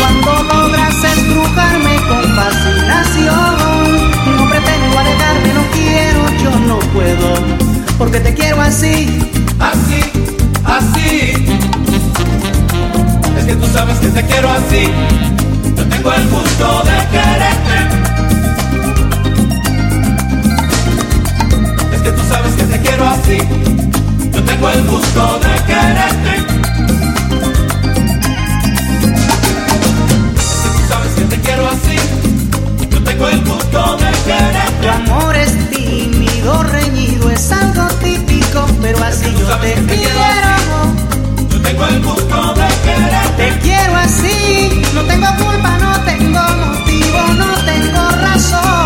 cuando logras estrujarme con fascinación. No pretendo alejarme, no quiero, yo no puedo, porque te quiero así, así, así. Es que tú sabes que te quiero así. Yo tengo el gusto de quererte. Es que tú sabes que te quiero así. Yo tengo el gusto de quererte. Tengo el gusto de quererte. Tu amor es tímido, reñido, es algo típico, pero así yo te quiero. Yo tengo el gusto de quererte. Te quiero así, no tengo culpa, no tengo motivo, no tengo razón,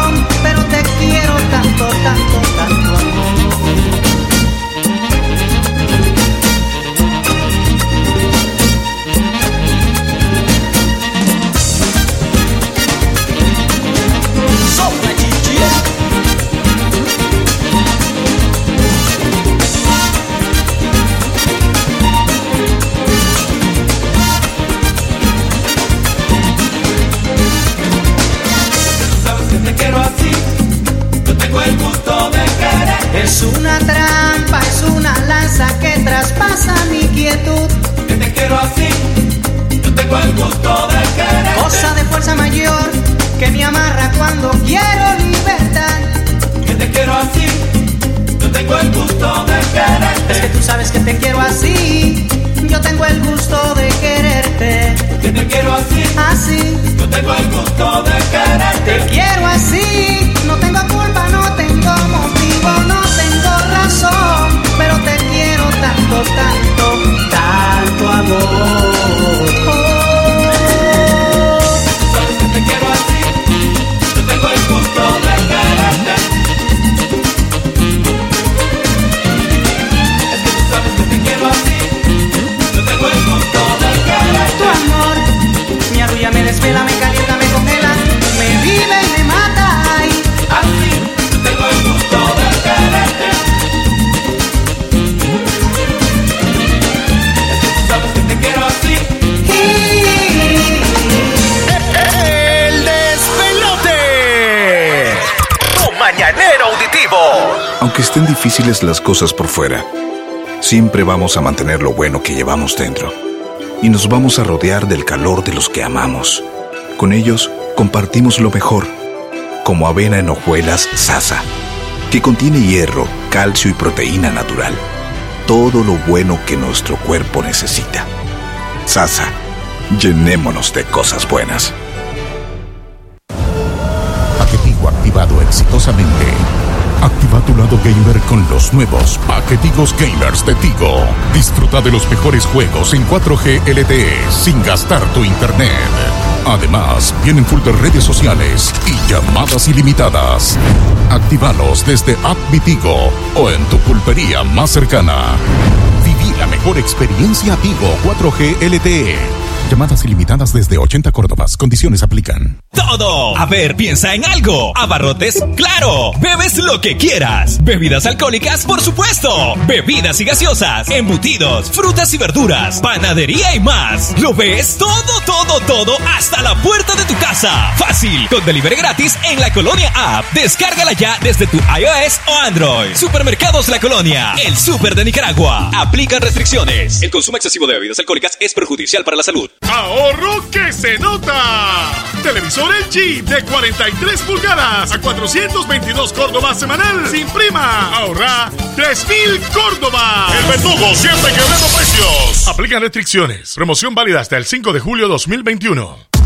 Es una trampa, es una lanza que traspasa mi quietud. Que te quiero así. Yo tengo el gusto de quererte. Cosa de fuerza mayor que me amarra cuando quiero libertad. Que te quiero así. Yo tengo el gusto de quererte. Es que tú sabes que te quiero así. Yo tengo el gusto de quererte. Que te quiero así. Así. Yo tengo el gusto de quererte. Te quiero así. No tengo culpa, no tengo motivo, no tanto, tanto, tanto amor. Estén difíciles las cosas por fuera, siempre vamos a mantener lo bueno que llevamos dentro. Y nos vamos a rodear del calor de los que amamos. Con ellos compartimos lo mejor, como avena en hojuelas Sasa, que contiene hierro, calcio y proteína natural. Todo lo bueno que nuestro cuerpo necesita. Sasa, llenémonos de cosas buenas. Paquetigo activado exitosamente. Tu lado gamer con los nuevos paquetigos gamers de Tigo. Disfruta de los mejores juegos en 4G LTE sin gastar tu internet. Además, vienen full de redes sociales y llamadas ilimitadas. Actívalos desde App Tigo o en tu pulpería más cercana. Viví la mejor experiencia Tigo 4G LTE. Llamadas ilimitadas desde 80 Córdobas. Condiciones aplican. Todo. A ver, piensa en algo. Abarrotes, claro. Bebes lo que quieras. Bebidas alcohólicas, por supuesto. Bebidas y gaseosas, embutidos, frutas y verduras, panadería y más. Lo ves todo, todo, todo hasta la puerta de tu casa. Fácil, con delivery gratis en la Colonia App. Descárgala ya desde tu iOS o Android. Supermercados La Colonia, el super de Nicaragua. Aplican restricciones. El consumo excesivo de bebidas alcohólicas es perjudicial para la salud. ¡Ahorro que se nota! Televisor LG de 43 pulgadas a 422 Córdoba semanal sin prima. Ahorra 3000 Córdoba. El verdugo siempre quebrando precios. Aplican restricciones. Promoción válida hasta el 5 de julio 2021.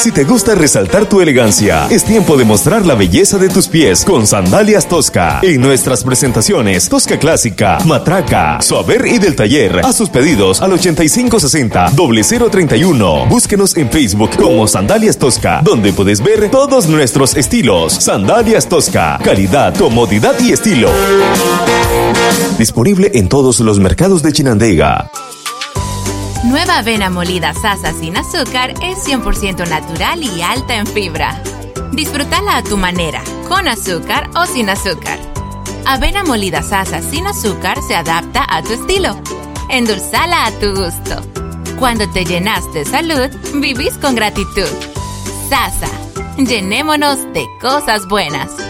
Si te gusta resaltar tu elegancia, es tiempo de mostrar la belleza de tus pies con Sandalias Tosca. En nuestras presentaciones, Tosca Clásica, Matraca, Suaver y del Taller. A sus pedidos al 8560-031. Búsquenos en Facebook como Sandalias Tosca, donde puedes ver todos nuestros estilos. Sandalias Tosca, calidad, comodidad y estilo. Disponible en todos los mercados de Chinandega. Nueva avena molida Sasa sin azúcar es 100% natural y alta en fibra. Disfrútala a tu manera, con azúcar o sin azúcar. Avena molida Sasa sin azúcar se adapta a tu estilo. Endulzala a tu gusto. Cuando te llenas de salud, vivís con gratitud. Sasa, llenémonos de cosas buenas.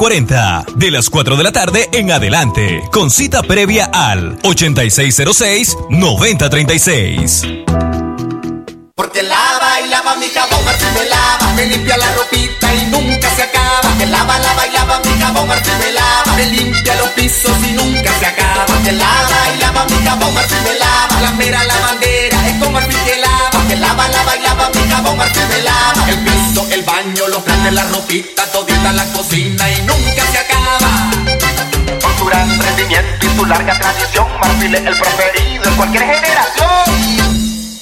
40. De las 4 de la tarde en adelante. Con cita previa al 8606-9036. Porque lava y lava mi jabón, Martín me lava, me limpia la ropita y nunca se acaba. Que lava, lava y lava mi jabón, Martín me lava, me limpia los pisos y nunca se acaba. Que lava y lava mi jabón, Martín me lava, la mera lavandera es con Martín que lava. Que lava, lava y lava mi jabón, Martín me lava, el piso, el baño, los planes, la ropita, todita la cocina y nunca se acaba. Con su gran rendimiento y su larga tradición, Marfil es el preferido en cualquier generación.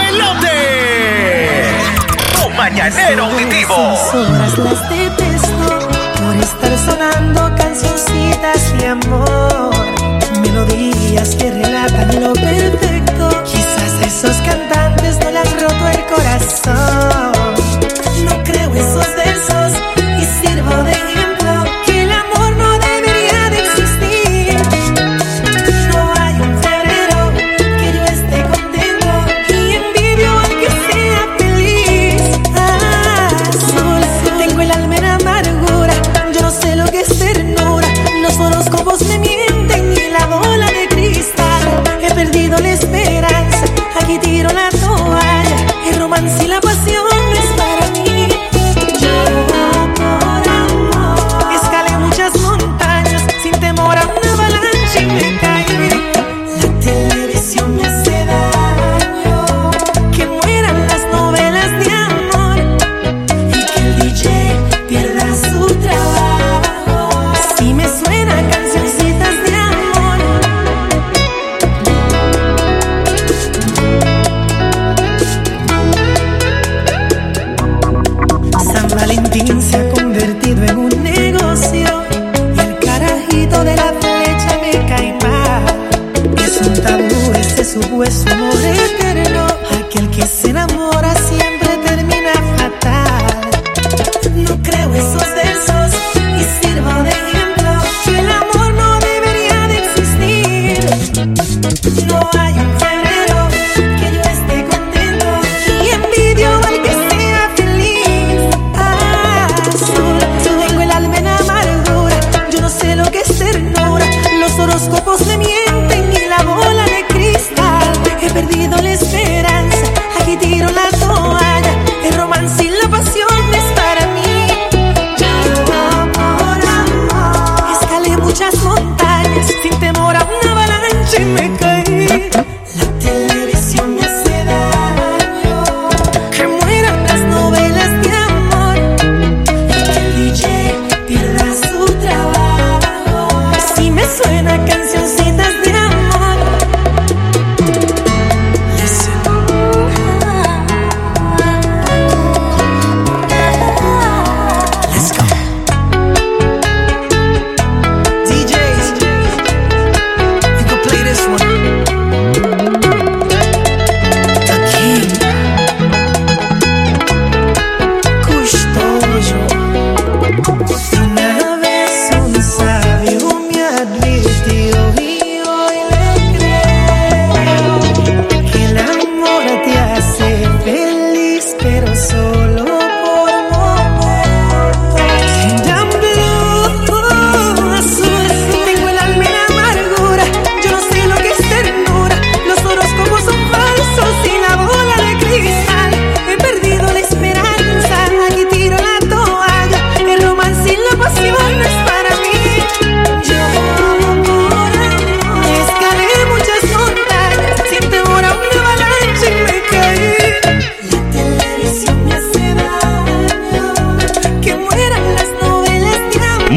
El despelote. Tu mañanero auditivo. horas las detesto por estar sonando cancioncitas de amor. Melodías que relatan lo perfecto. Quizás esos cantantes no le han roto el corazón. No creo esos versos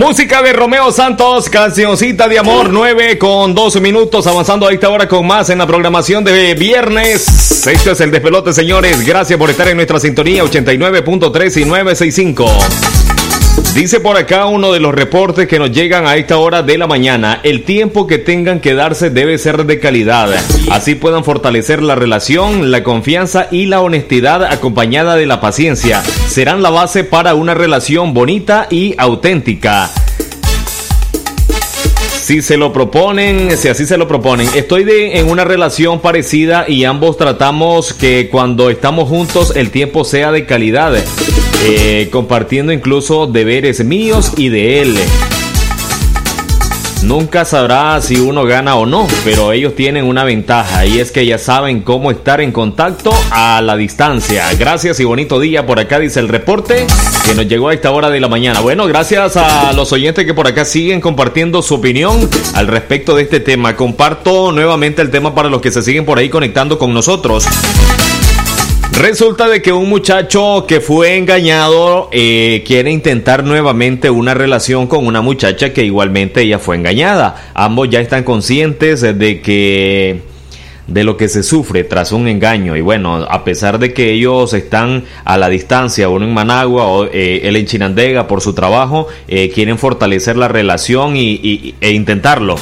Música de Romeo Santos, cancioncita de amor, 9 con 12 minutos, avanzando a esta hora con más en la programación de viernes. Esto es el despelote, señores. Gracias por estar en nuestra sintonía 89.3 y 965. Dice por acá uno de los reportes que nos llegan a esta hora de la mañana, el tiempo que tengan que darse debe ser de calidad, así puedan fortalecer la relación, la confianza y la honestidad acompañada de la paciencia, serán la base para una relación bonita y auténtica. Si se lo proponen, si así se lo proponen, estoy de, en una relación parecida y ambos tratamos que cuando estamos juntos el tiempo sea de calidad, eh, compartiendo incluso deberes míos y de él. Nunca sabrá si uno gana o no, pero ellos tienen una ventaja y es que ya saben cómo estar en contacto a la distancia. Gracias y bonito día por acá, dice el reporte que nos llegó a esta hora de la mañana. Bueno, gracias a los oyentes que por acá siguen compartiendo su opinión al respecto de este tema. Comparto nuevamente el tema para los que se siguen por ahí conectando con nosotros. Resulta de que un muchacho que fue engañado eh, quiere intentar nuevamente una relación con una muchacha que igualmente ella fue engañada. Ambos ya están conscientes de que de lo que se sufre tras un engaño. Y bueno a pesar de que ellos están a la distancia uno en Managua o eh, él en Chinandega por su trabajo eh, quieren fortalecer la relación y, e intentarlo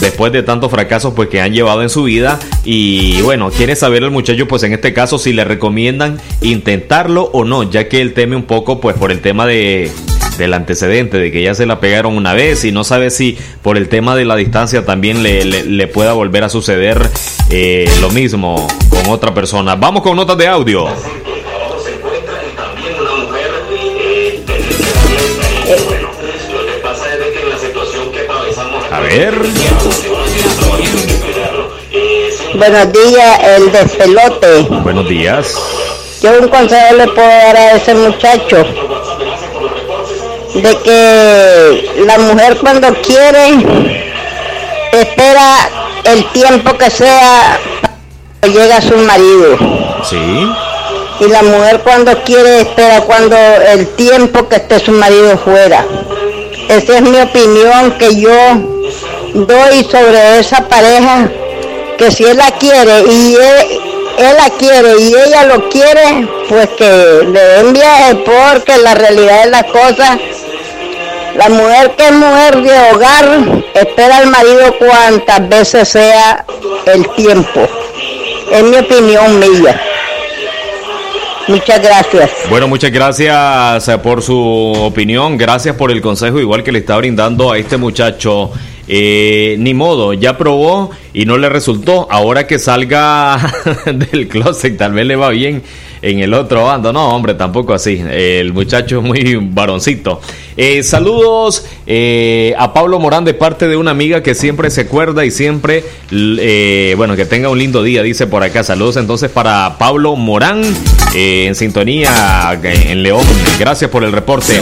después de tantos fracasos pues que han llevado en su vida. Y bueno quiere saber el muchacho pues en este caso si le recomiendan intentarlo o no ya que él teme un poco pues por el tema de del antecedente de que ya se la pegaron una vez y no sabe si por el tema de la distancia también le, le- le pueda volver a suceder eh, lo mismo con otra persona. Vamos con notas de audio. A ver. Buenos días, el despelote. Buenos días. Yo un consejo le puedo dar a ese muchacho de que la mujer cuando quiere espera el tiempo que sea para que llegue a su marido. Sí. Y la mujer cuando quiere espera cuando el tiempo que esté su marido fuera. Esa es mi opinión que yo doy sobre esa pareja, que si él la quiere y él, él la quiere y ella lo quiere, pues que le den viaje porque la realidad de las cosas, la mujer que es mujer de hogar espera al marido cuantas veces sea el tiempo. Es mi opinión mía. Muchas gracias. Bueno, muchas gracias eh, por su opinión, gracias por el consejo igual que le está brindando a este muchacho. Eh, ni modo, ya probó y no le resultó. Ahora que salga del closet, tal vez le va bien en el otro bando. No, hombre, tampoco así. El muchacho es muy varoncito. Eh, saludos eh, a Pablo Morán de parte de una amiga que siempre se acuerda y siempre, eh, bueno, que tenga un lindo día, dice por acá. Saludos entonces para Pablo Morán eh, en sintonía en León. Gracias por el reporte.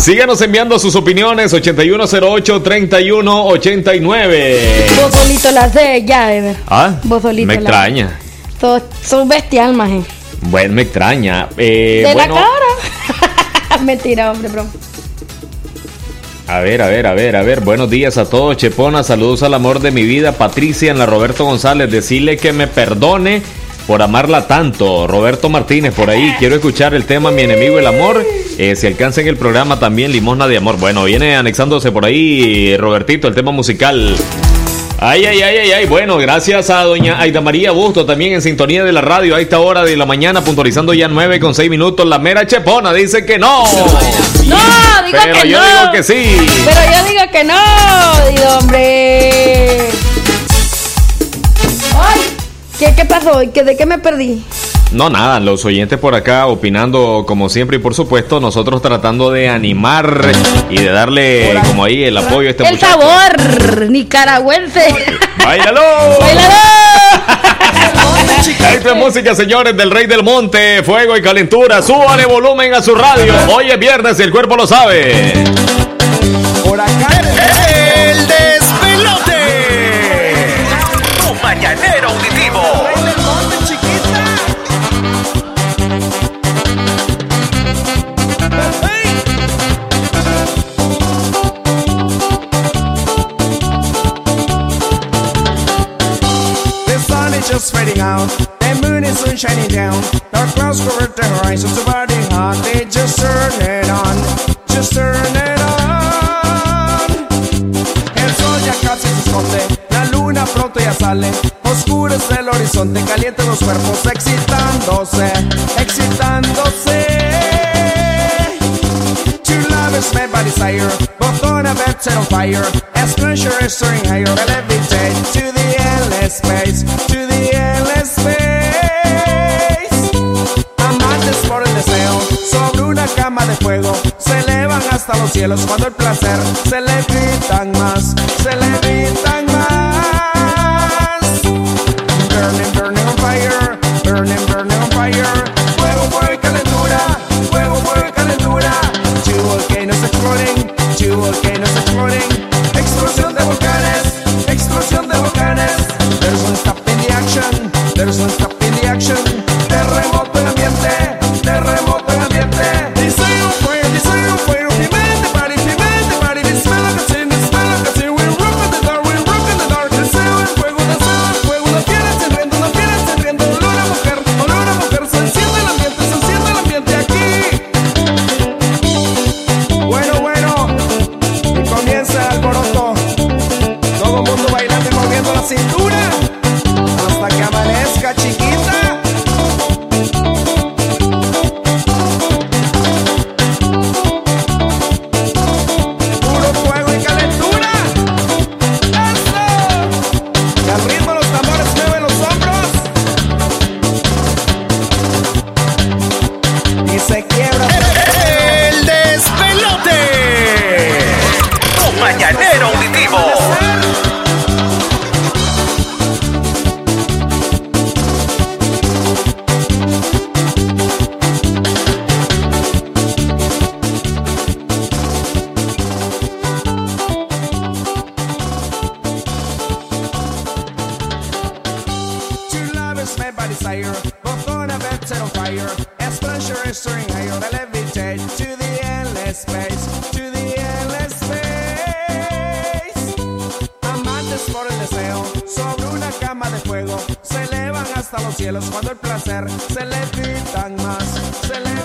Síganos enviando sus opiniones 8108-3189. Vos solito la sé, ya, Ever. Ah, Vos solito me extraña. Sos bestial, maje. Bueno, me extraña. Eh, de bueno, la cara. Mentira, hombre, bro. A ver, a ver, a ver, a ver. Buenos días a todos, Chepona. Saludos al amor de mi vida, Patricia, en la Roberto González. Decirle que me perdone por amarla tanto. Roberto Martínez, por ahí. Quiero escuchar el tema Mi enemigo, el amor. Eh, si alcanza en el programa también, Limosna de Amor. Bueno, viene anexándose por ahí, Robertito, el tema musical. Ay, ay, ay, ay, ay. Bueno, gracias a doña Aida María Busto, también en sintonía de la radio a esta hora de la mañana, puntualizando ya 9 con 6 minutos. La mera Chepona dice que no. No, digo Pero que yo no. digo que sí. Pero yo digo que no, digo, hombre. Ay, ¿qué, qué pasó? ¿Qué, ¿De qué me perdí? No, nada, los oyentes por acá opinando como siempre y por supuesto nosotros tratando de animar y de darle como ahí el apoyo a este El muchacho. sabor nicaragüense. ¡Báilalo! Esta es música, señores, del Rey del Monte, fuego y calentura. Súbale volumen a su radio. Hoy es viernes y el cuerpo lo sabe. Por acá el despelote. Tu mañanero auditivo. Just fading out. The moon is soon shining down. Dark clouds cover the horizon, so burning hot. Ah, they just turn it on, just turn it on. El sol ya casi se esconde, la luna pronto ya sale. Oscurece el horizonte, caliente los cuerpos excitándose, excitándose. Two lovers met by desire, both on a bed set on fire. As pressure is soaring higher, levitate to the to the endless space. Amantes por el deseo, sobre una cama de fuego, se elevan hasta los cielos cuando el placer se le gritan más, se le gritan met by desire, both on a bed set fire. As pleasure is soaring higher, levitate to the endless space, to the endless space. Amantes por el deseo, sobre una cama de fuego, se elevan hasta los cielos cuando el placer se le gritan más, se le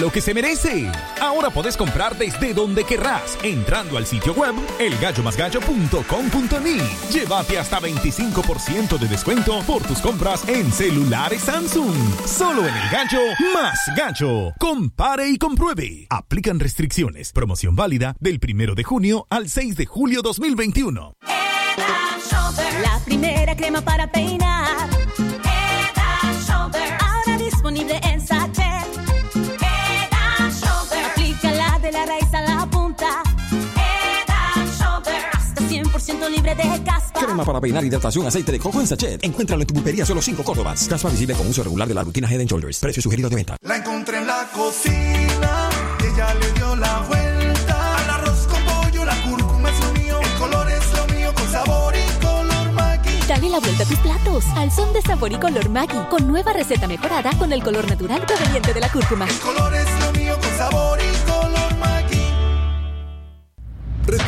lo que se merece. Ahora podés comprar desde donde querrás, entrando al sitio web elgallomasgallo.com.ni. Llévate hasta 25% de descuento por tus compras en celulares Samsung. Solo en el gallo más gallo. Compare y compruebe. Aplican restricciones. Promoción válida del 1 de junio al 6 de julio 2021. La primera crema para peinar. Ahora disponible en sachet. Libre de caspa. Crema para peinar, hidratación, aceite de coco en sachet. Encuéntralo en tu pulpería solo 5 Córdobas. Caspa visible con uso regular de la rutina Head and Shoulders. Precio sugerido de venta. La encontré en la cocina, ella le dio la vuelta. Al arroz con pollo, la cúrcuma es lo mío, el color es lo mío, con sabor y color Maggi. Dale la vuelta a tus platos al son de sabor y color Maggi con nueva receta mejorada con el color natural proveniente de la cúrcuma. El color es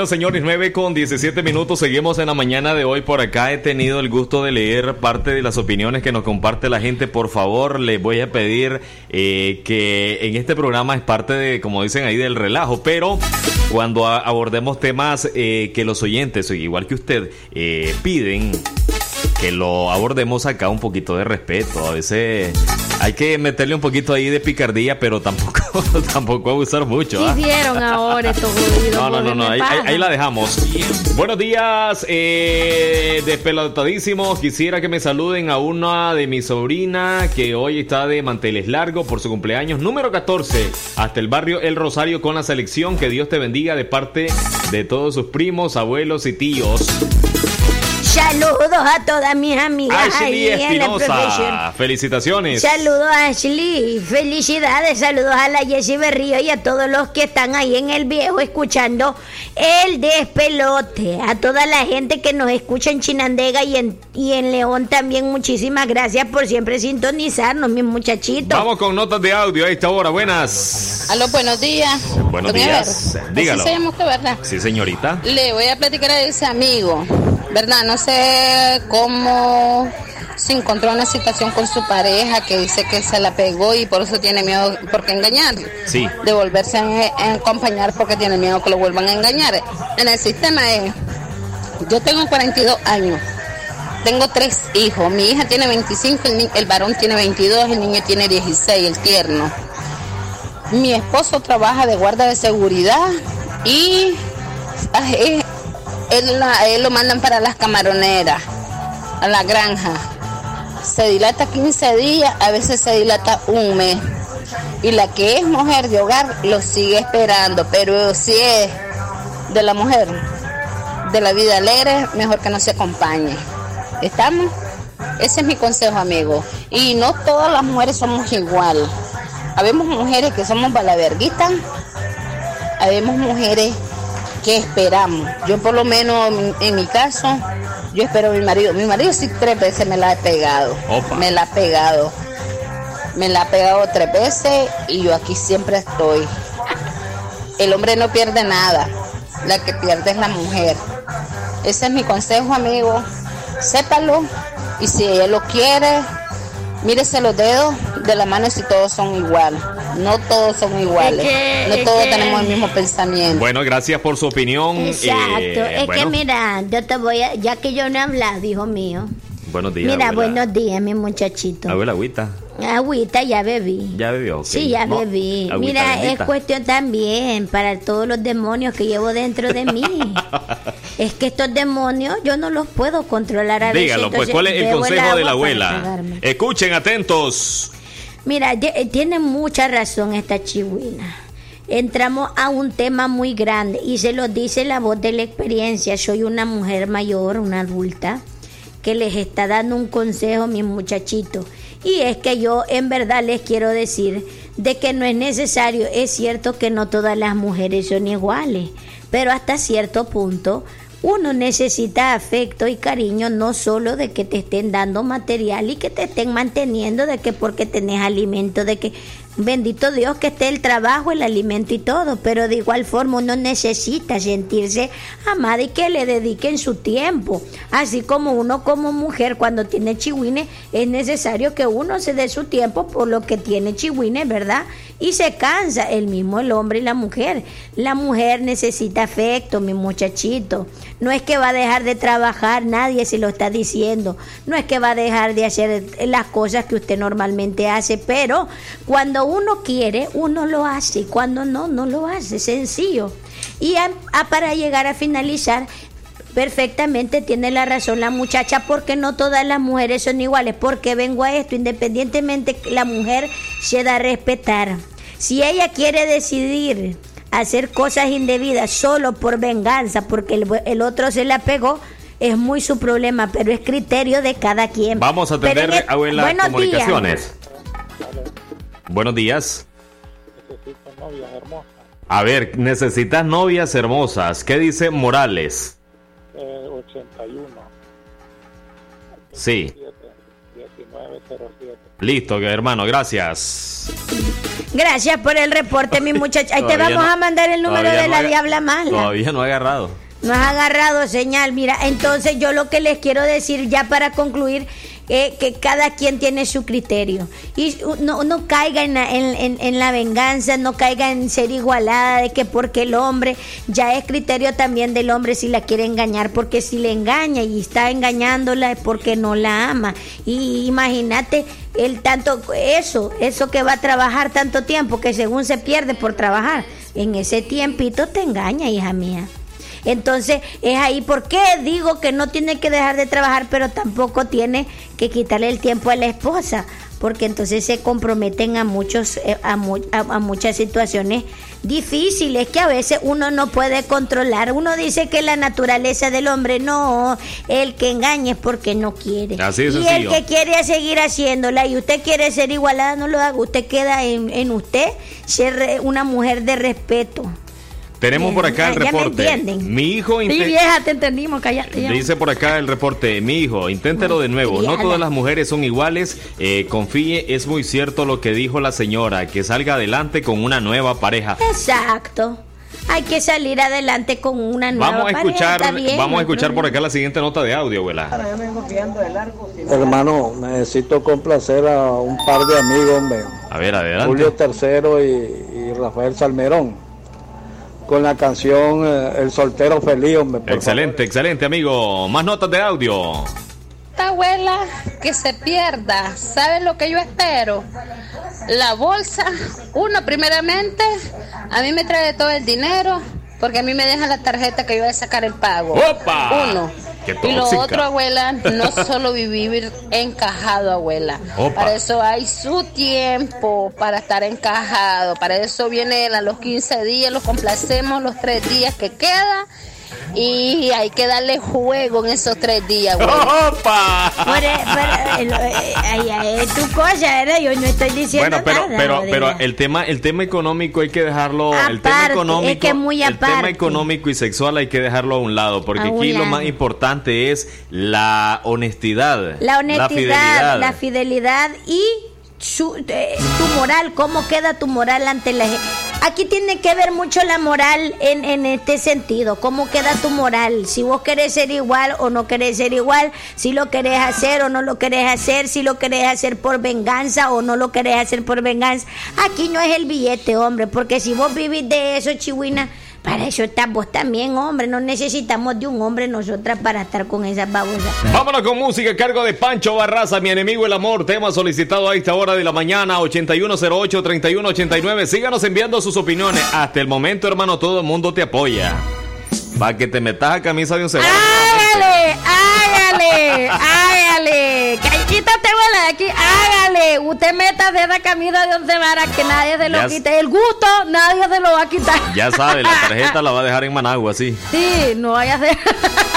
Bueno, señores, 9 con 17 minutos. Seguimos en la mañana de hoy. Por acá he tenido el gusto de leer parte de las opiniones que nos comparte la gente. Por favor, les voy a pedir eh, que en este programa es parte de, como dicen ahí, del relajo. Pero cuando abordemos temas eh, que los oyentes, igual que usted, eh, piden que lo abordemos acá un poquito de respeto. A veces hay que meterle un poquito ahí de picardía, pero tampoco, tampoco abusar mucho. ¿ah? ¿Qué hicieron ahora estos jodidos? No, no, no, no, ahí, ahí- ahí la dejamos. Buenos días, eh, despelotadísimos. Quisiera que me saluden a una de mis sobrinas que hoy está de manteles largos por su cumpleaños número 14. Hasta el barrio El Rosario con la selección. Que Dios te bendiga de parte de todos sus primos, abuelos y tíos. Saludos a todas mis amigas Ashley ahí en la profesión. Felicitaciones. Saludos a Ashley, felicidades, saludos a la Jessie Berrío y a todos los que están ahí en el viejo escuchando el despelote. A toda la gente que nos escucha en Chinandega y en, y en León también, muchísimas gracias por siempre sintonizarnos, mis muchachitos. Vamos con notas de audio a esta hora. Buenas. Aló, buenos días. Buenos días. Dígalo. Así se llama usted, ¿verdad? Sí, señorita. Le voy a platicar a ese amigo, ¿verdad? No sé cómo se encontró una situación con su pareja que dice que se la pegó y por eso tiene miedo, porque engañar. Sí. De volverse a, acompañar porque tiene miedo que lo vuelvan a engañar. En el sistema es, yo tengo 42 años. Tengo tres hijos. Mi hija tiene 25, el, el varón tiene 22, el niño tiene 16, el tierno. Mi esposo trabaja de guarda de seguridad y ah, eh, él, lo mandan para las camaroneras, a la granja. Se dilata 15 días, a veces se dilata un mes. Y la que es mujer de hogar lo sigue esperando, pero si es de la mujer de la vida alegre, mejor que no se acompañe. ¿Estamos? Ese es mi consejo, amigo. Y no todas las mujeres somos igual. Habemos mujeres que somos balaverguitas, habemos mujeres que esperamos. Yo por lo menos en, en mi caso, yo espero a mi marido. Mi marido sí tres veces me la ha pegado. Opa. Me la ha pegado. Me la ha pegado tres veces y yo aquí siempre estoy. El hombre no pierde nada. La que pierde es la mujer. Ese es mi consejo, amigo. Sépalo. Y si ella lo quiere, mírese los dedos de la mano si todos son igual. No todos son iguales. que- no todos que- tenemos el mismo pensamiento. Bueno, gracias por su opinión. Exacto, Eh, es que mira, yo te voy a, ya que yo no he hablado, hijo mío. Buenos días. Mira, abuela. buenos días, mi muchachito. Abuela, agüita. Agüita, ya bebí. Ya bebió. ok. Sí, ya No, bebí. agüita Mira, bendita. es cuestión también para todos los demonios que llevo dentro de mí. es que estos demonios yo no los puedo controlar a veces. Dígalo, pues, ¿cuál es el consejo de la abuela? Escuchen, atentos. Mira, eh, tiene mucha razón esta chihuina. Entramos a un tema muy grande y se lo dice la voz de la experiencia. Soy una mujer mayor, una adulta, que les está dando un consejo, mis muchachitos. Y es que yo en verdad les quiero decir de que no es necesario, es cierto que no todas las mujeres son iguales, pero hasta cierto punto uno necesita afecto y cariño no solo de que te estén dando material y que te estén manteniendo, de que porque tenés alimento, de que bendito Dios que esté el trabajo, el alimento y todo, pero de igual forma uno necesita sentirse amada y que le dediquen su tiempo. Así como uno como mujer cuando tiene chihuines es necesario que uno se dé su tiempo por lo que tiene chihuines, ¿verdad? Y se cansa el mismo el hombre y la mujer. La mujer necesita afecto, mi muchachito. No es que va a dejar de trabajar, nadie se lo está diciendo. No es que va a dejar de hacer las cosas que usted normalmente hace, pero cuando uno quiere, uno lo hace cuando no, no lo hace. Sencillo. Y a- para llegar a finalizar, perfectamente tiene la razón la muchacha porque no todas las mujeres son iguales. Porque vengo a esto, independientemente la mujer se da a respetar. Si ella quiere decidir hacer cosas indebidas solo por venganza, porque el, el otro se la pegó, es muy su problema, pero es criterio de cada quien. Vamos a atender, en el- abuela, Buenos comunicaciones. Buenos días. A ver, necesitas novias hermosas. ¿Qué dice Morales? Eh, 81, Sí. 19, 707. Listo, hermano, gracias. Gracias por el reporte, mi muchacha. Ahí te vamos no- a mandar el número de no la Diabla Mala. Todavía no he agarrado. No has agarrado señal. Mira, entonces yo lo que les quiero decir ya para concluir eh, que cada quien tiene su criterio. Y no, caiga en la, en- en la venganza, no caiga en ser igualada de que porque el hombre ya es criterio también del hombre si la quiere engañar, porque si le engaña y está engañándola es porque no la ama. Y imagínate el tanto eso, eso que va a trabajar tanto tiempo que según se pierde por trabajar, en ese tiempito te engaña, hija mía. Entonces es ahí por qué digo que no tiene que dejar de trabajar, pero tampoco tiene que quitarle el tiempo a la esposa, porque entonces se comprometen a muchos eh, a, mu- a- a muchas situaciones difíciles que a veces uno no puede controlar. Uno dice que la naturaleza del hombre no, el que engaña es porque no quiere. Así y el que quiere seguir haciéndola y usted quiere ser igualada, no lo haga. Usted queda en, en usted ser re- una mujer de respeto. Tenemos por acá el Ya- ya me reporte. entienden. Mi hijo Sí, vieja, te entendimos, cállate ya. Dice por acá el reporte, mi hijo, inténtelo de nuevo. No todas las mujeres son iguales. Eh, confíe, es muy cierto lo que dijo la señora, que salga adelante con una nueva pareja. Exacto. Hay que salir adelante con una nueva Vamos a pareja, escuchar, bien, vamos a escuchar por acá la siguiente nota de audio, abuela. Hermano, necesito complacer a un par de amigos, hombre. A ver, adelante. Julio III y, y Rafael Salmerón. Con la canción eh, El soltero feliz, hombre. Excelente, excelente, amigo. Más notas de audio. Esta abuela que se pierda, ¿sabe lo que yo espero? La bolsa, uno primeramente, a mí me trae todo el dinero, porque a mí me dejan la tarjeta que yo voy a sacar el pago. ¡Opa! Uno. ¡Qué Y lo otro, abuela, no solo vivir encajado, abuela. Opa. Para eso hay su tiempo para estar encajado. Para eso viene él a los 15 días, los complacemos los tres días que queda. Y hay que darle juego en esos tres días, abuela. ¡Opa! Por- el- eh, es tu cosa, ¿verdad? Yo no estoy diciendo Bueno, pero, nada. pero, pero el tema, el tema económico hay que dejarlo, el tema económico, es que muy el tema económico y sexual hay que dejarlo a un lado, porque un aquí lo más importante es la honestidad, La honestidad, la fidelidad. fidelidad y su, eh, tu moral, cómo queda tu moral ante la gente. Aquí tiene que ver mucho la moral en, en este sentido, cómo queda tu moral, si vos querés ser igual o no querés ser igual, si lo querés hacer o no lo querés hacer, si lo querés hacer por venganza o no lo querés hacer por venganza. Aquí no es el billete, hombre, porque si vos vivís de eso, chihuina, para eso estás vos también, hombre, no necesitamos de un hombre nosotras para estar con esas babosas. Vámonos con música a cargo de Pancho Barraza, mi enemigo el amor, tema solicitado a esta hora de la mañana, 8108-3189. Síganos enviando sus opiniones. Hasta el momento, hermano, todo el mundo te apoya. Para que te metas a camisa de un cebado. hágale, hágale, hágale. De aquí, hágale. Usted meta de esa camisa de once varas que nadie se lo Ya quite. El gusto, nadie se lo va a quitar. Ya sabes, la tarjeta la va a dejar en Managua, sí. Sí, no vaya a ser.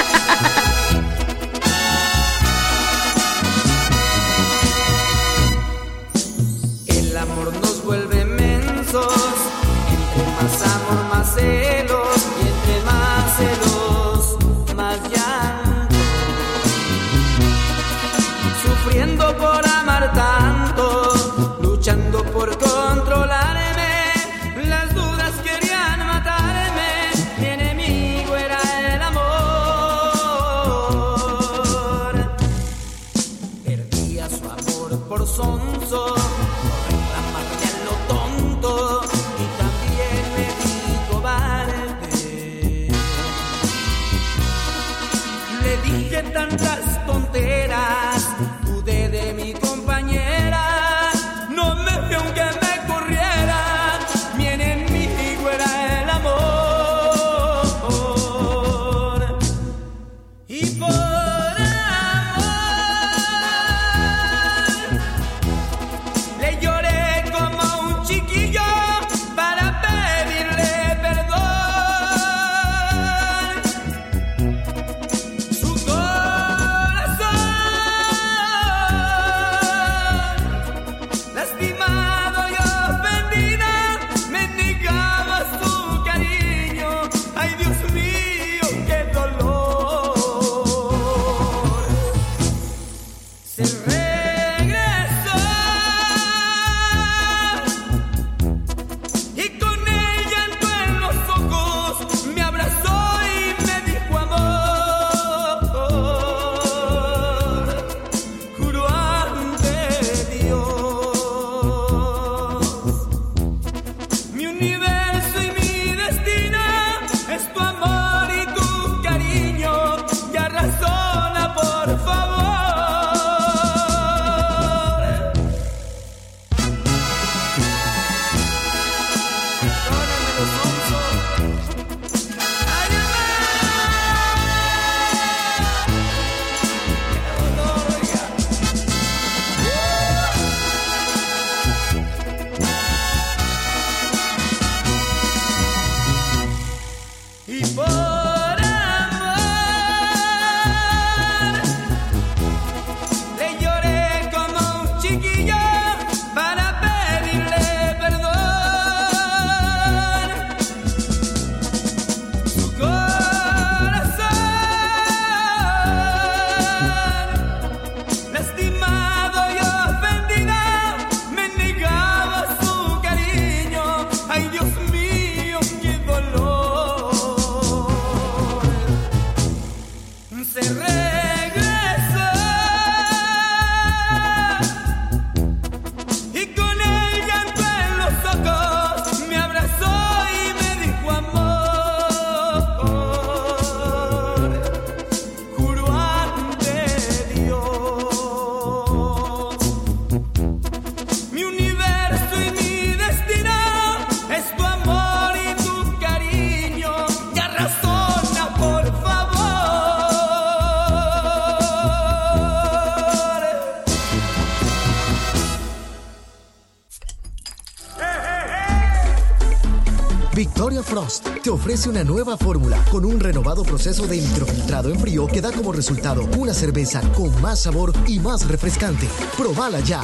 Frost te ofrece una nueva fórmula con un renovado proceso de microfiltrado en frío que da como resultado una cerveza con más sabor y más refrescante. Probala ya.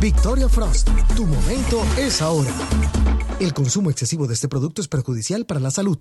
Victoria Frost, tu momento es ahora. El consumo excesivo de este producto es perjudicial para la salud.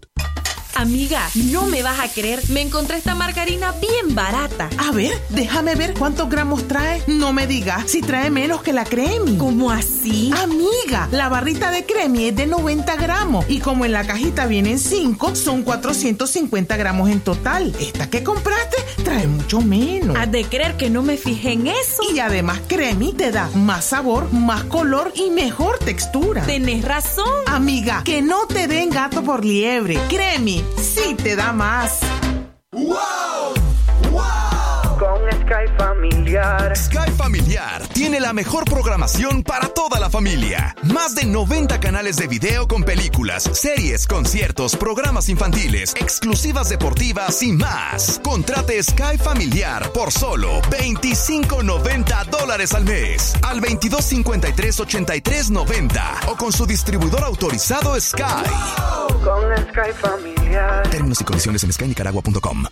Amiga, no me vas a creer. Me encontré esta margarina bien barata. A ver, déjame ver cuántos gramos trae. No me digas si trae menos que la Cremi. ¿Cómo así? Amiga, la barrita de Cremi es de 90 gramos y como en la cajita vienen 5, son 450 gramos en total. Esta que compraste trae mucho menos. Has de creer que no me fijé en eso. Y además Cremi te da más sabor, más color y mejor textura. Tenés razón. Amiga, que no te den gato por liebre. Cremi sí te da más. ¡Wow! Sky Familiar. Sky Familiar tiene la mejor programación para toda la familia. Más de 90 canales de video con películas, series, conciertos, programas infantiles, exclusivas deportivas y más. Contrate Sky Familiar por solo 25.90 dólares al mes. Al 2253-8390 o con su distribuidor autorizado Sky. Con Sky Familiar. Términos y condiciones en skynicaragua.com.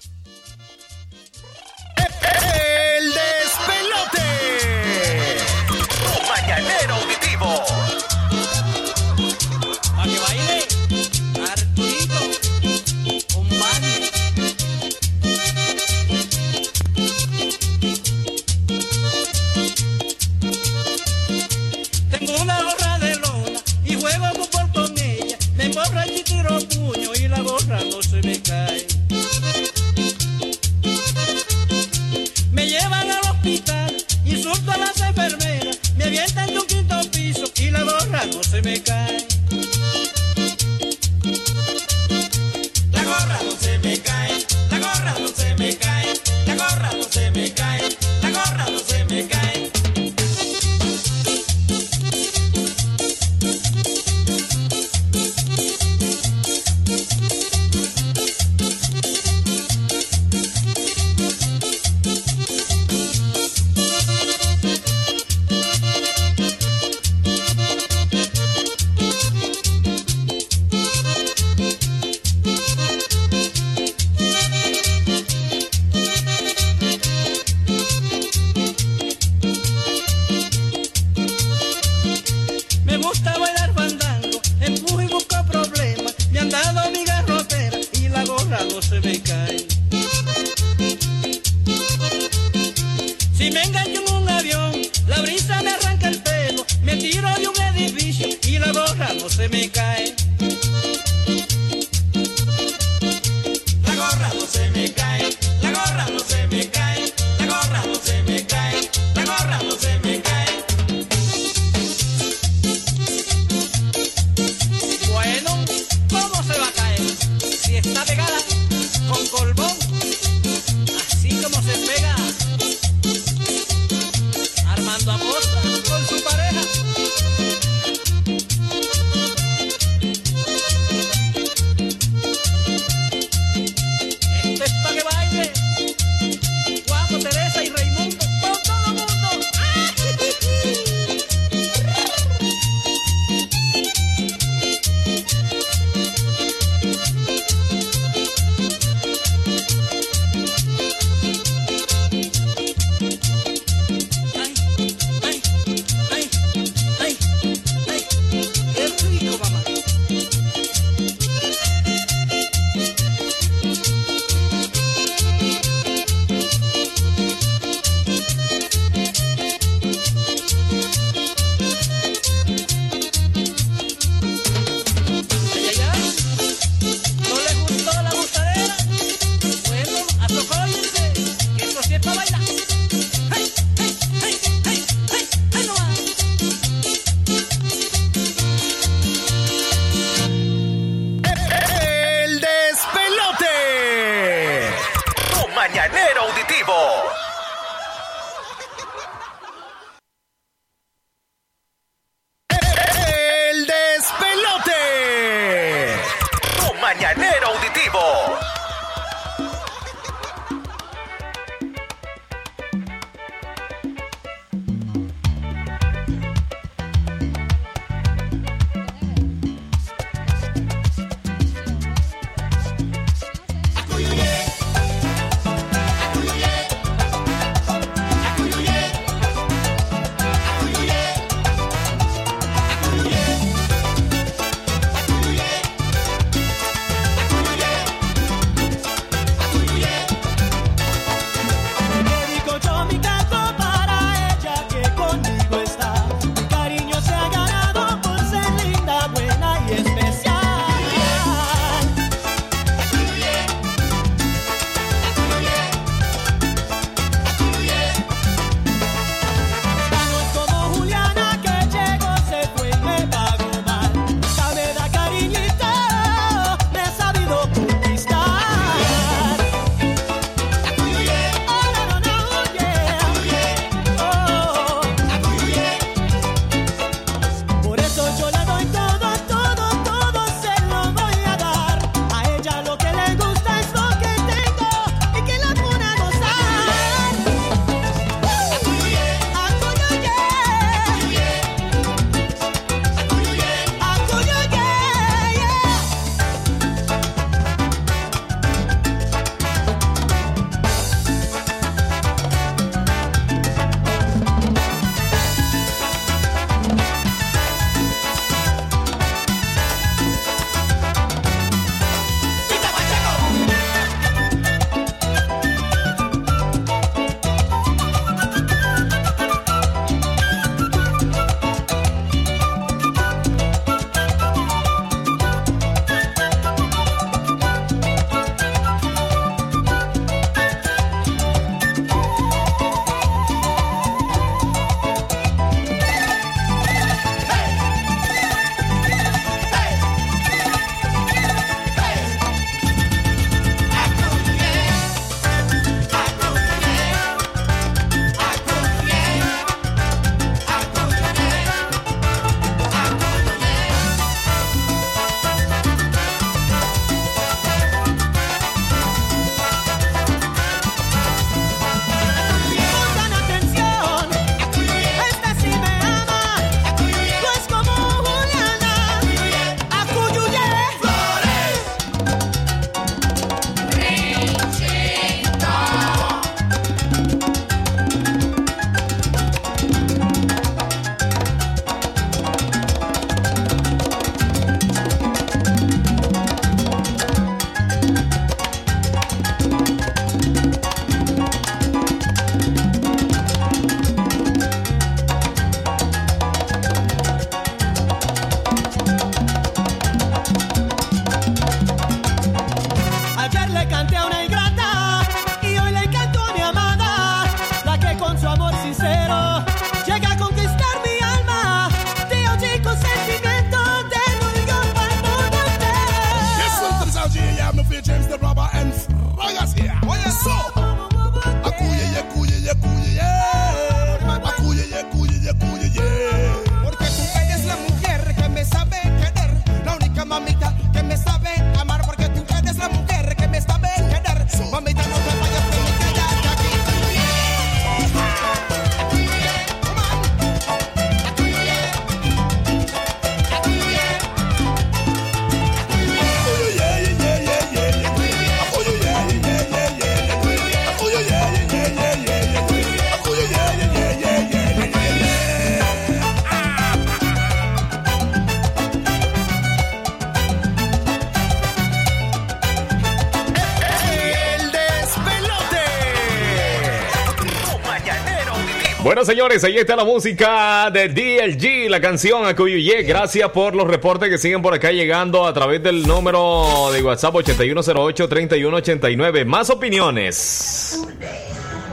Bueno, señores, ahí está la música de DLG, la canción Acuyuye. Gracias por los reportes que siguen por acá llegando a través del número de WhatsApp 8108-3189. Más opiniones.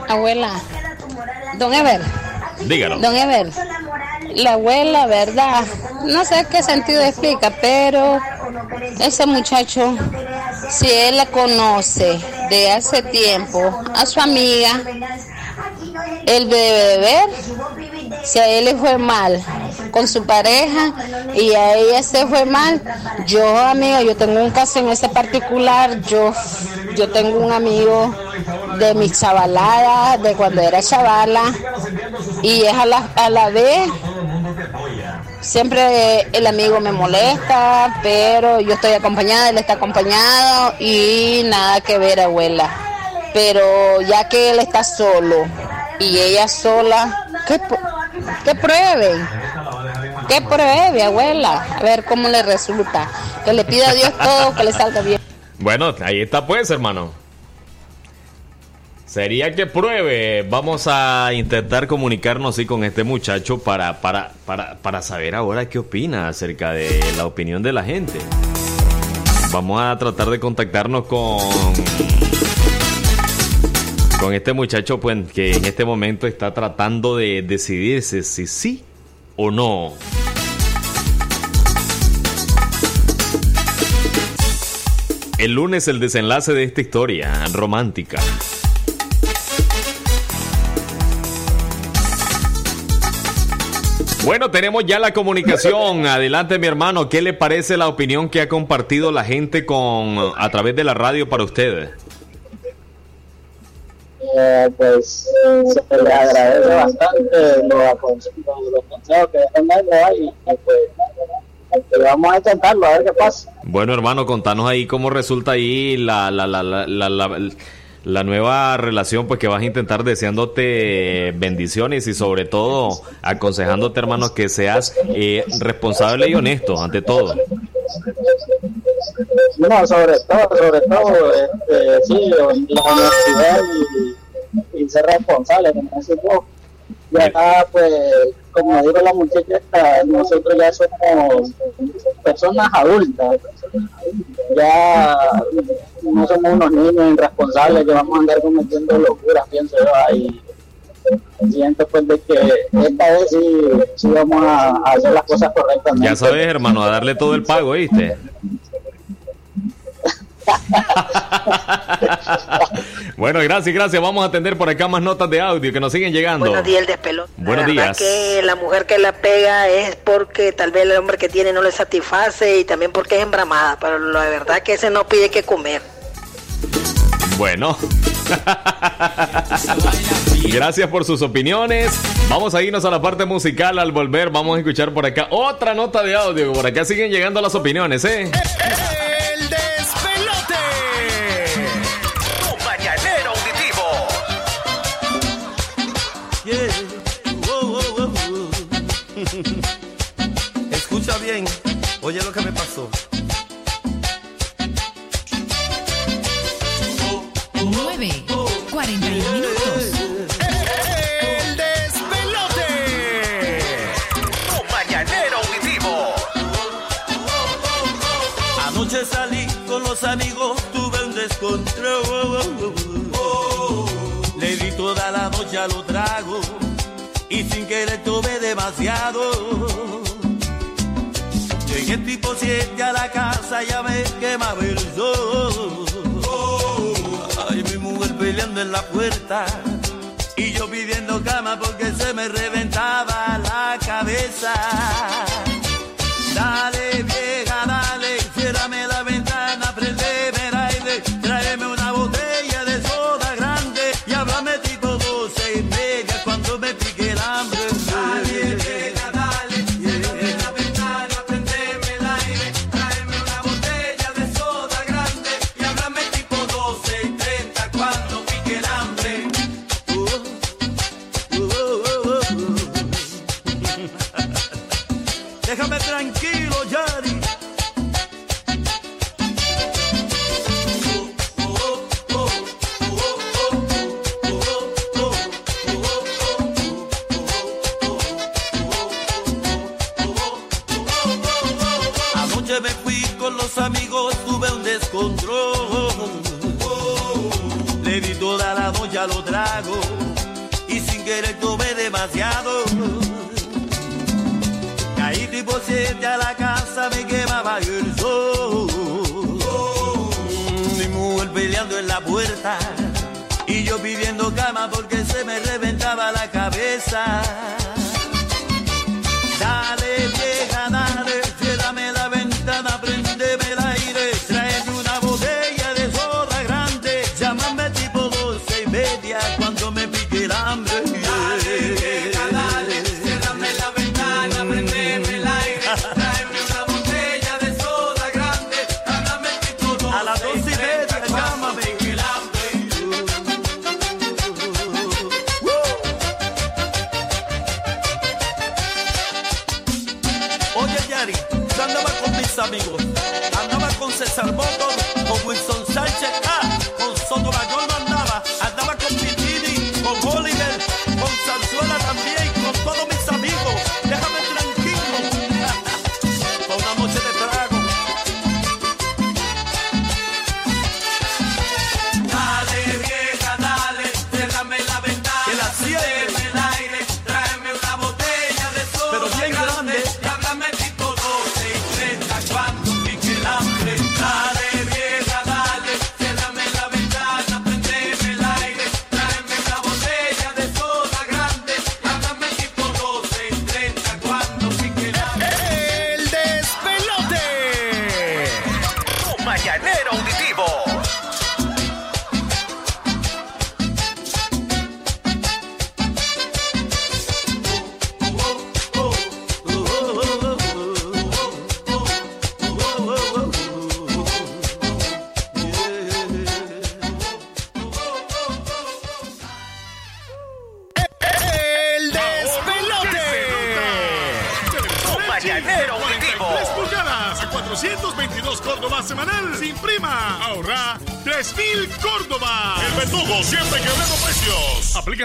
Abuela, don Ever, Dígalo. don Ever, la abuela, ¿verdad? No sé qué sentido explica, pero ese muchacho, si él la conoce de hace tiempo, a su amiga, él debe de ver si a él le fue mal con su pareja y a ella se fue mal. Yo, amiga, yo tengo un caso en ese particular. Yo, yo tengo un amigo de mi chavalada, de cuando era chavala, y es a la, a la vez. Siempre el amigo me molesta, pero yo estoy acompañada, él está acompañado y nada que ver, abuela. Pero ya que él está solo y ella sola, que, que pruebe, que pruebe, abuela, a ver cómo le resulta. Que le pida a Dios todo, que le salga bien. Bueno, ahí está pues, hermano. Sería que pruebe. Vamos a intentar comunicarnos sí, con este muchacho para, para, para, para saber ahora qué opina acerca de la opinión de la gente. Vamos a tratar de contactarnos con con este muchacho pues que en este momento está tratando de decidirse si sí o no. El lunes el desenlace de esta historia romántica. Bueno, tenemos ya la comunicación. Adelante, mi hermano. ¿Qué le parece la opinión que ha compartido la gente con a través de la radio para usted? Eh, pues se le agradece bastante los, consejos que dejan ahí y pues este, vamos a intentarlo a ver qué pasa. Bueno, hermano, contanos ahí cómo resulta ahí la, la, la, la- la nueva relación, pues que vas a intentar deseándote bendiciones y sobre todo aconsejándote, hermano, que seas eh, responsable y honesto ante todo. No, sobre todo, sobre todo, este, sí, la honestidad y, ser responsable, como decís vos. Y acá, pues, como digo la muchacha, nosotros ya somos personas adultas. Ya no somos unos niños irresponsables que vamos a andar cometiendo locuras, pienso yo. ahí. siento pues de que esta vez sí, sí vamos a, a hacer las cosas correctamente. Ya sabes, hermano, a darle todo el pago, ¿viste? bueno, gracias, gracias. Vamos a atender por acá más notas de audio que nos siguen llegando. Buenos días, el despelote. Buenos la verdad días. que la mujer que la pega es porque tal vez el hombre que tiene no le satisface y también porque es embramada, pero la verdad que ese no pide que comer. Bueno. Gracias por sus opiniones. Vamos a irnos a la parte musical. Al volver, vamos a escuchar por acá otra nota de audio. Por acá siguen llegando las opiniones, ¿eh? Escucha bien, oye lo que me pasó. 9, 41 minutos. El despelote. Tu mañanero auditivo. Anoche salí con los amigos, tuve un descontrol. Le di toda la noche a los tragos y sin querer tomé demasiado. Llegué tipo 7 a la casa, ya me quemaba el sol. Ay, mi mujer peleando en la puerta y yo pidiendo cama porque se me reventaba la cabeza. Tomé demasiado. Caí tipo siete a la casa, me quemaba el sol. Mi mujer peleando en la puerta y yo pidiendo cama porque se me reventaba la cabeza. Las doce y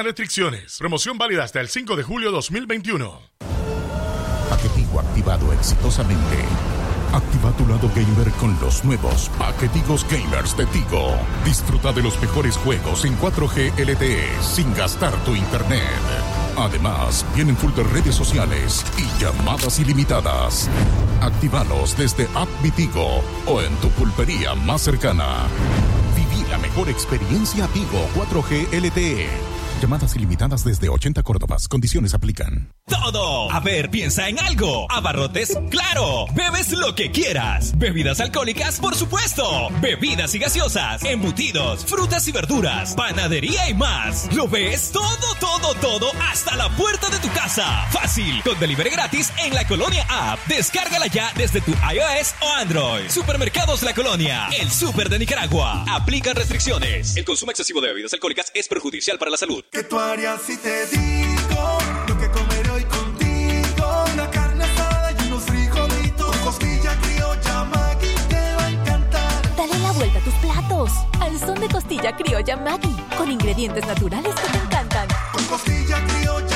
restricciones. Promoción válida hasta el 5 de julio 2021. Paquetigo activado exitosamente. Activa tu lado gamer con los nuevos paquetigos gamers de Tigo. Disfruta de los mejores juegos en 4G LTE sin gastar tu internet. Además, vienen full de redes sociales y llamadas ilimitadas. Actívalos desde App Tigo o en tu pulpería más cercana. Viví la mejor experiencia Tigo 4G LTE. Llamadas ilimitadas desde 80 Córdobas. Condiciones aplican. A ver, piensa en algo. Abarrotes, claro. Bebes lo que quieras. Bebidas alcohólicas, por supuesto. Bebidas y gaseosas, embutidos, frutas y verduras, panadería y más. Lo ves todo, todo, todo hasta la puerta de tu casa. Fácil, con delivery gratis en la Colonia App. Descárgala ya desde tu iOS o Android. Supermercados La Colonia, el super de Nicaragua. Aplican restricciones. El consumo excesivo de bebidas alcohólicas es perjudicial para la salud. ¿Qué tú harías si te digo tus platos. Al son de costilla criolla Maggi. Con ingredientes naturales que te encantan. Con costilla criolla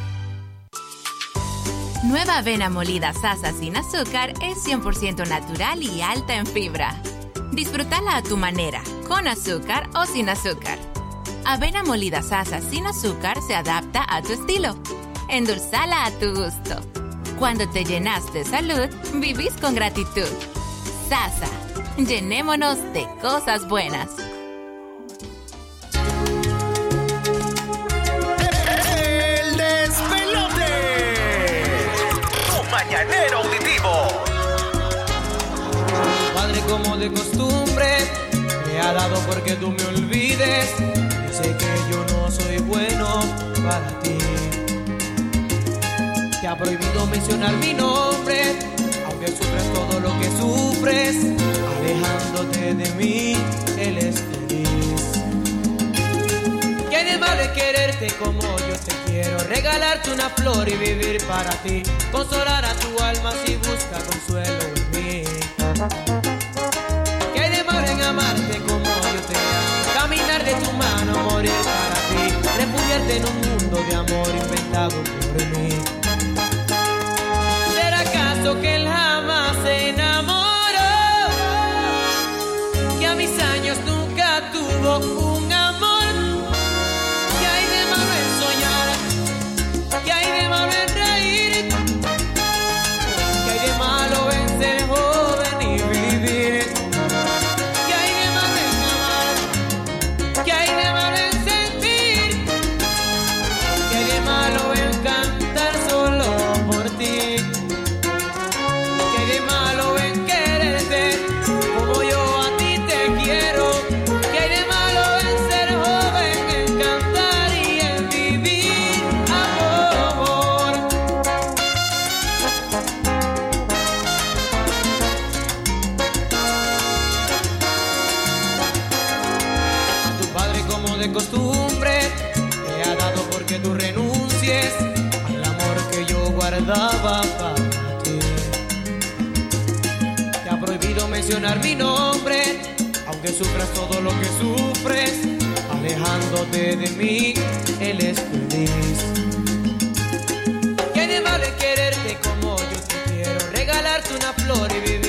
Nueva avena molida Sasa sin azúcar es 100% natural y alta en fibra. Disfrútala a tu manera, con azúcar o sin azúcar. Avena molida Sasa sin azúcar se adapta a tu estilo. Endulzala a tu gusto. Cuando te llenas de salud, vivís con gratitud. Sasa, llenémonos de cosas buenas. como de costumbre me ha dado porque tú me olvides. Y sé que yo no soy bueno para ti. Te ha prohibido mencionar mi nombre, aunque sufres todo lo que sufres, alejándote de mí, él es feliz. ¿Qué de malo es quererte como yo te quiero? Regalarte una flor y vivir para ti, consolar a tu alma si busca consuelo en mí. de tu mano morir para ti, refugiarte en un mundo de amor inventado por mí. ¿Será acaso que el sufras todo lo que sufres, alejándote de mí, Él es feliz. Qué de malo es quererte como yo te quiero, regalarte una flor y vivir.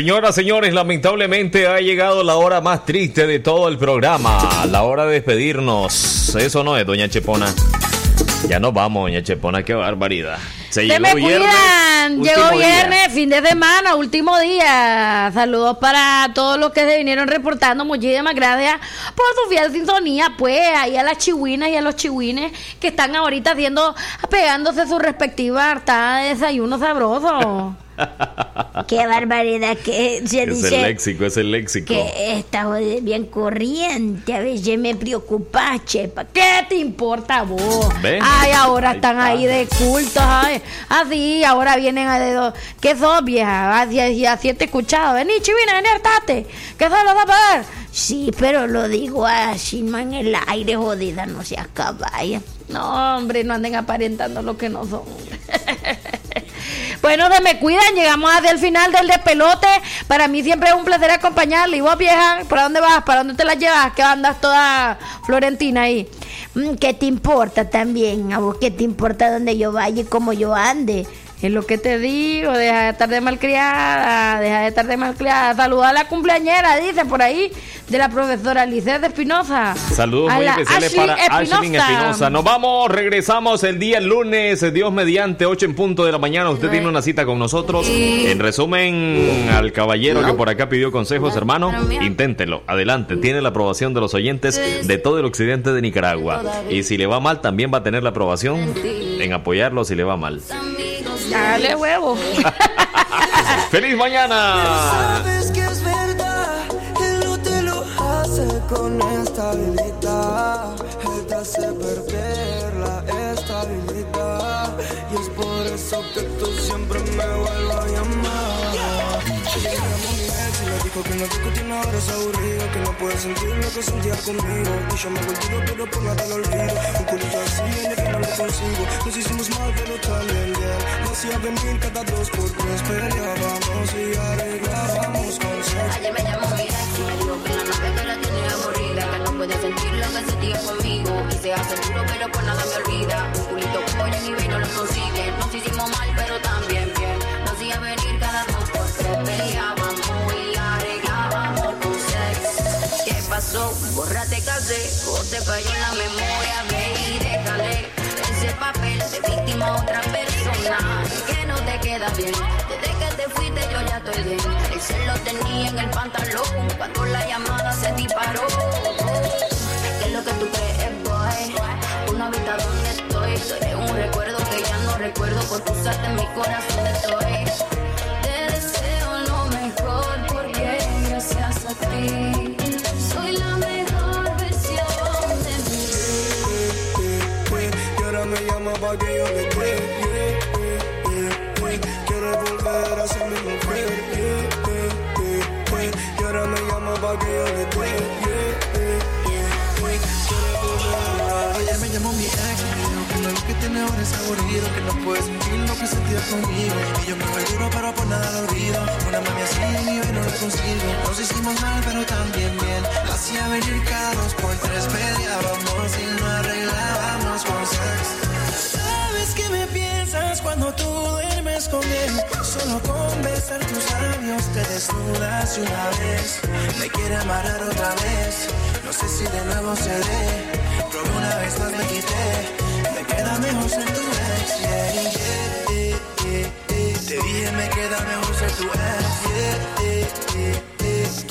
Señoras, señores, lamentablemente ha llegado la hora más triste de todo el programa, la hora de despedirnos. Eso no es, doña Chepona. Ya nos vamos, doña Chepona, qué barbaridad. Se Se llegó me viernes, cuidan. Llegó día. viernes, fin de semana, último día. Saludos para todos los que se vinieron reportando. Muchísimas gracias por su fiel sintonía. Pues ahí a las chihuinas y a los chihuines que están ahorita haciendo, pegándose su respectiva hartada de desayuno sabroso. Qué barbaridad que se Es el dice léxico, es el léxico. que joder bien corriente. A veces me preocupa, chepa. ¿Qué te importa vos? ¿Ve? Ay, ahora Ahí están está. ahí de cultos, ay. Así, ahora vienen a dedo. ¿Qué sos, vieja? Así, así, así te he escuchado. Vení, chivina, vení, hartate. ¿Qué se lo va a? Sí, pero lo digo así, no en el aire, jodida, no seas caballa. No, hombre, no anden aparentando lo que no son. Bueno, se me cuidan, llegamos hacia el final del despelote. Para mí siempre es un placer acompañarle. Y vos, vieja, ¿para dónde vas? ¿Para dónde te la llevas? Que andas toda florentina ahí. Mm, ¿Qué te importa también? ¿A vos qué te importa dónde yo vaya y cómo yo ande? Es lo que te digo, deja de estar de malcriada, deja de estar de malcriada. Saluda a la cumpleañera, dice por ahí, de la profesora Lisette Espinosa. Saludos A muy especiales Ashley para Ashley Espinosa. Espinosa. Nos vamos, regresamos el día lunes, Dios mediante, 8 en punto de la mañana. Usted tiene una cita con nosotros. En resumen, al caballero que por acá pidió consejos, hermano, inténtelo. Adelante, tiene la aprobación de los oyentes de todo el occidente de Nicaragua. Y si le va mal, también va a tener la aprobación en apoyarlo si le va mal. Dale huevo. ¡Feliz mañana! Sabes que es verdad, él no te lo hace con estabilidad. Él te hace perder ex y me dijo que no discutir ahora es aburrido, que no puede sentir lo que sentía conmigo. Y yo me volví pero por nada lo olvido. Un culito así en el que no lo consigo. Nos hicimos mal, pero también bien. Lo hacía venir cada dos por tres, peleábamos y arreglábamos con sexo. Ayer me llamó mi ex y me dijo que la novia pasó? Bórrate casé, o te falló en la memoria, ve y déjale ese papel de víctima a otra persona que no te queda bien. Desde que te fuiste yo ya estoy bien. Él se lo tenía en el pantalón cuando la llamada se disparó. ¿Qué es lo que tú crees, boy? Una vista donde estoy. Eres un recuerdo que ya no recuerdo porque usaste mi corazón estoy. Te deseo lo mejor porque gracias a ti pa' que yo le dé. Quiere volver a ser mi mujer. Y ahora me llama pa' que yo le dé. Quiere volver Ayer me llamó mi ex y lo que tiene ahora es aburrido, que no puede sentir lo que sentía conmigo. Y yo me voy duro, pero por nada lo olvido. Una mami así ni hoy no lo consigo. Nos hicimos mal, pero también bien. Hacía venir cada dos por tres, peleábamos y no arreglábamos con sex. Cuando tú duermes con él. Solo con besar tus labios te desnudas una vez. Me quiere amarrar otra vez. No sé si de nuevo se dé. Pero una vez más me quité. Me queda mejor ser tu ex. yeah, yeah, yeah. Te dije me queda mejor ser tu ex.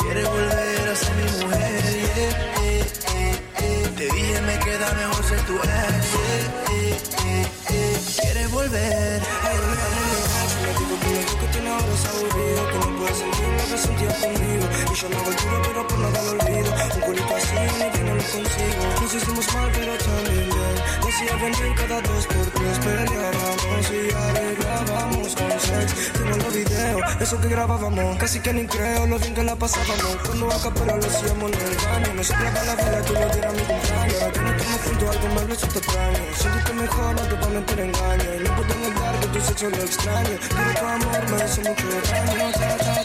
Quiere volver a ser mi mujer. Te dije me queda mejor ser tu ex. yeah, yeah, yeah, yeah. Quiere volver. Me dijo que que tiene ahora es aburrido, que no puede sentir lo que sentía conmigo. Y yo me hago duro, pero por nada lo olvido. Un culito así ni que no lo consigo. Nos hicimos mal, pero también bien. Hacía venir cada dos por tres, peleábamos y arreglábamos con sex. Tengo los videos, eso que grabábamos. Casi que ni creo lo bien que la pasábamos. Cuando a capela lo hacíamos en el baño. Me soplaba la vela, tú lo dieras mi cumpleaños. Ahora que no estamos juntos, algo me lo hizo extraño. Siéntete mejor, no te van a meter engaño. No puedo negar que tu sexo lo extraño. Pero amor me hace mucho daño. Ta, ta, ta,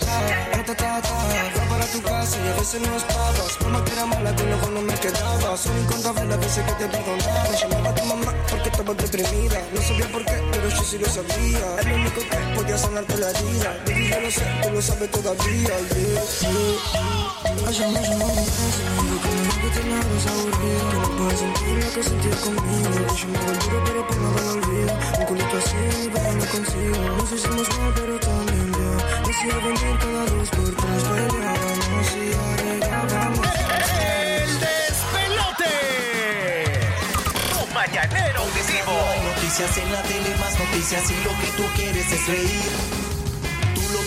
ta, ta, ta, para tu casa y a veces no estabas. Mamá que era mala, que luego no me quedaba. Son incontables las veces que te perdonaba. Llamaba a tu mamá porque estaba deprimida. No sabía por qué, pero yo sí lo sabía. Es lo único que podía sanarte la herida. Baby, yo lo sé, tú lo sabes todavía. Yeah, yeah. Ay, llama, llama, me parece, me dijo que que te nada aburrido. Que no puedes sentir lo que sentías conmigo. Que yo me duro, pero por nada lo olvido. Un culito así, pero no consigo. Nos hicimos mal, pero también bien. Decía vender cada dos por tres. Peleábamos y arreglábamos. El despelote. Tu mañanero auditivo. Noticias en la tele, más noticias y lo que tú quieres es reír.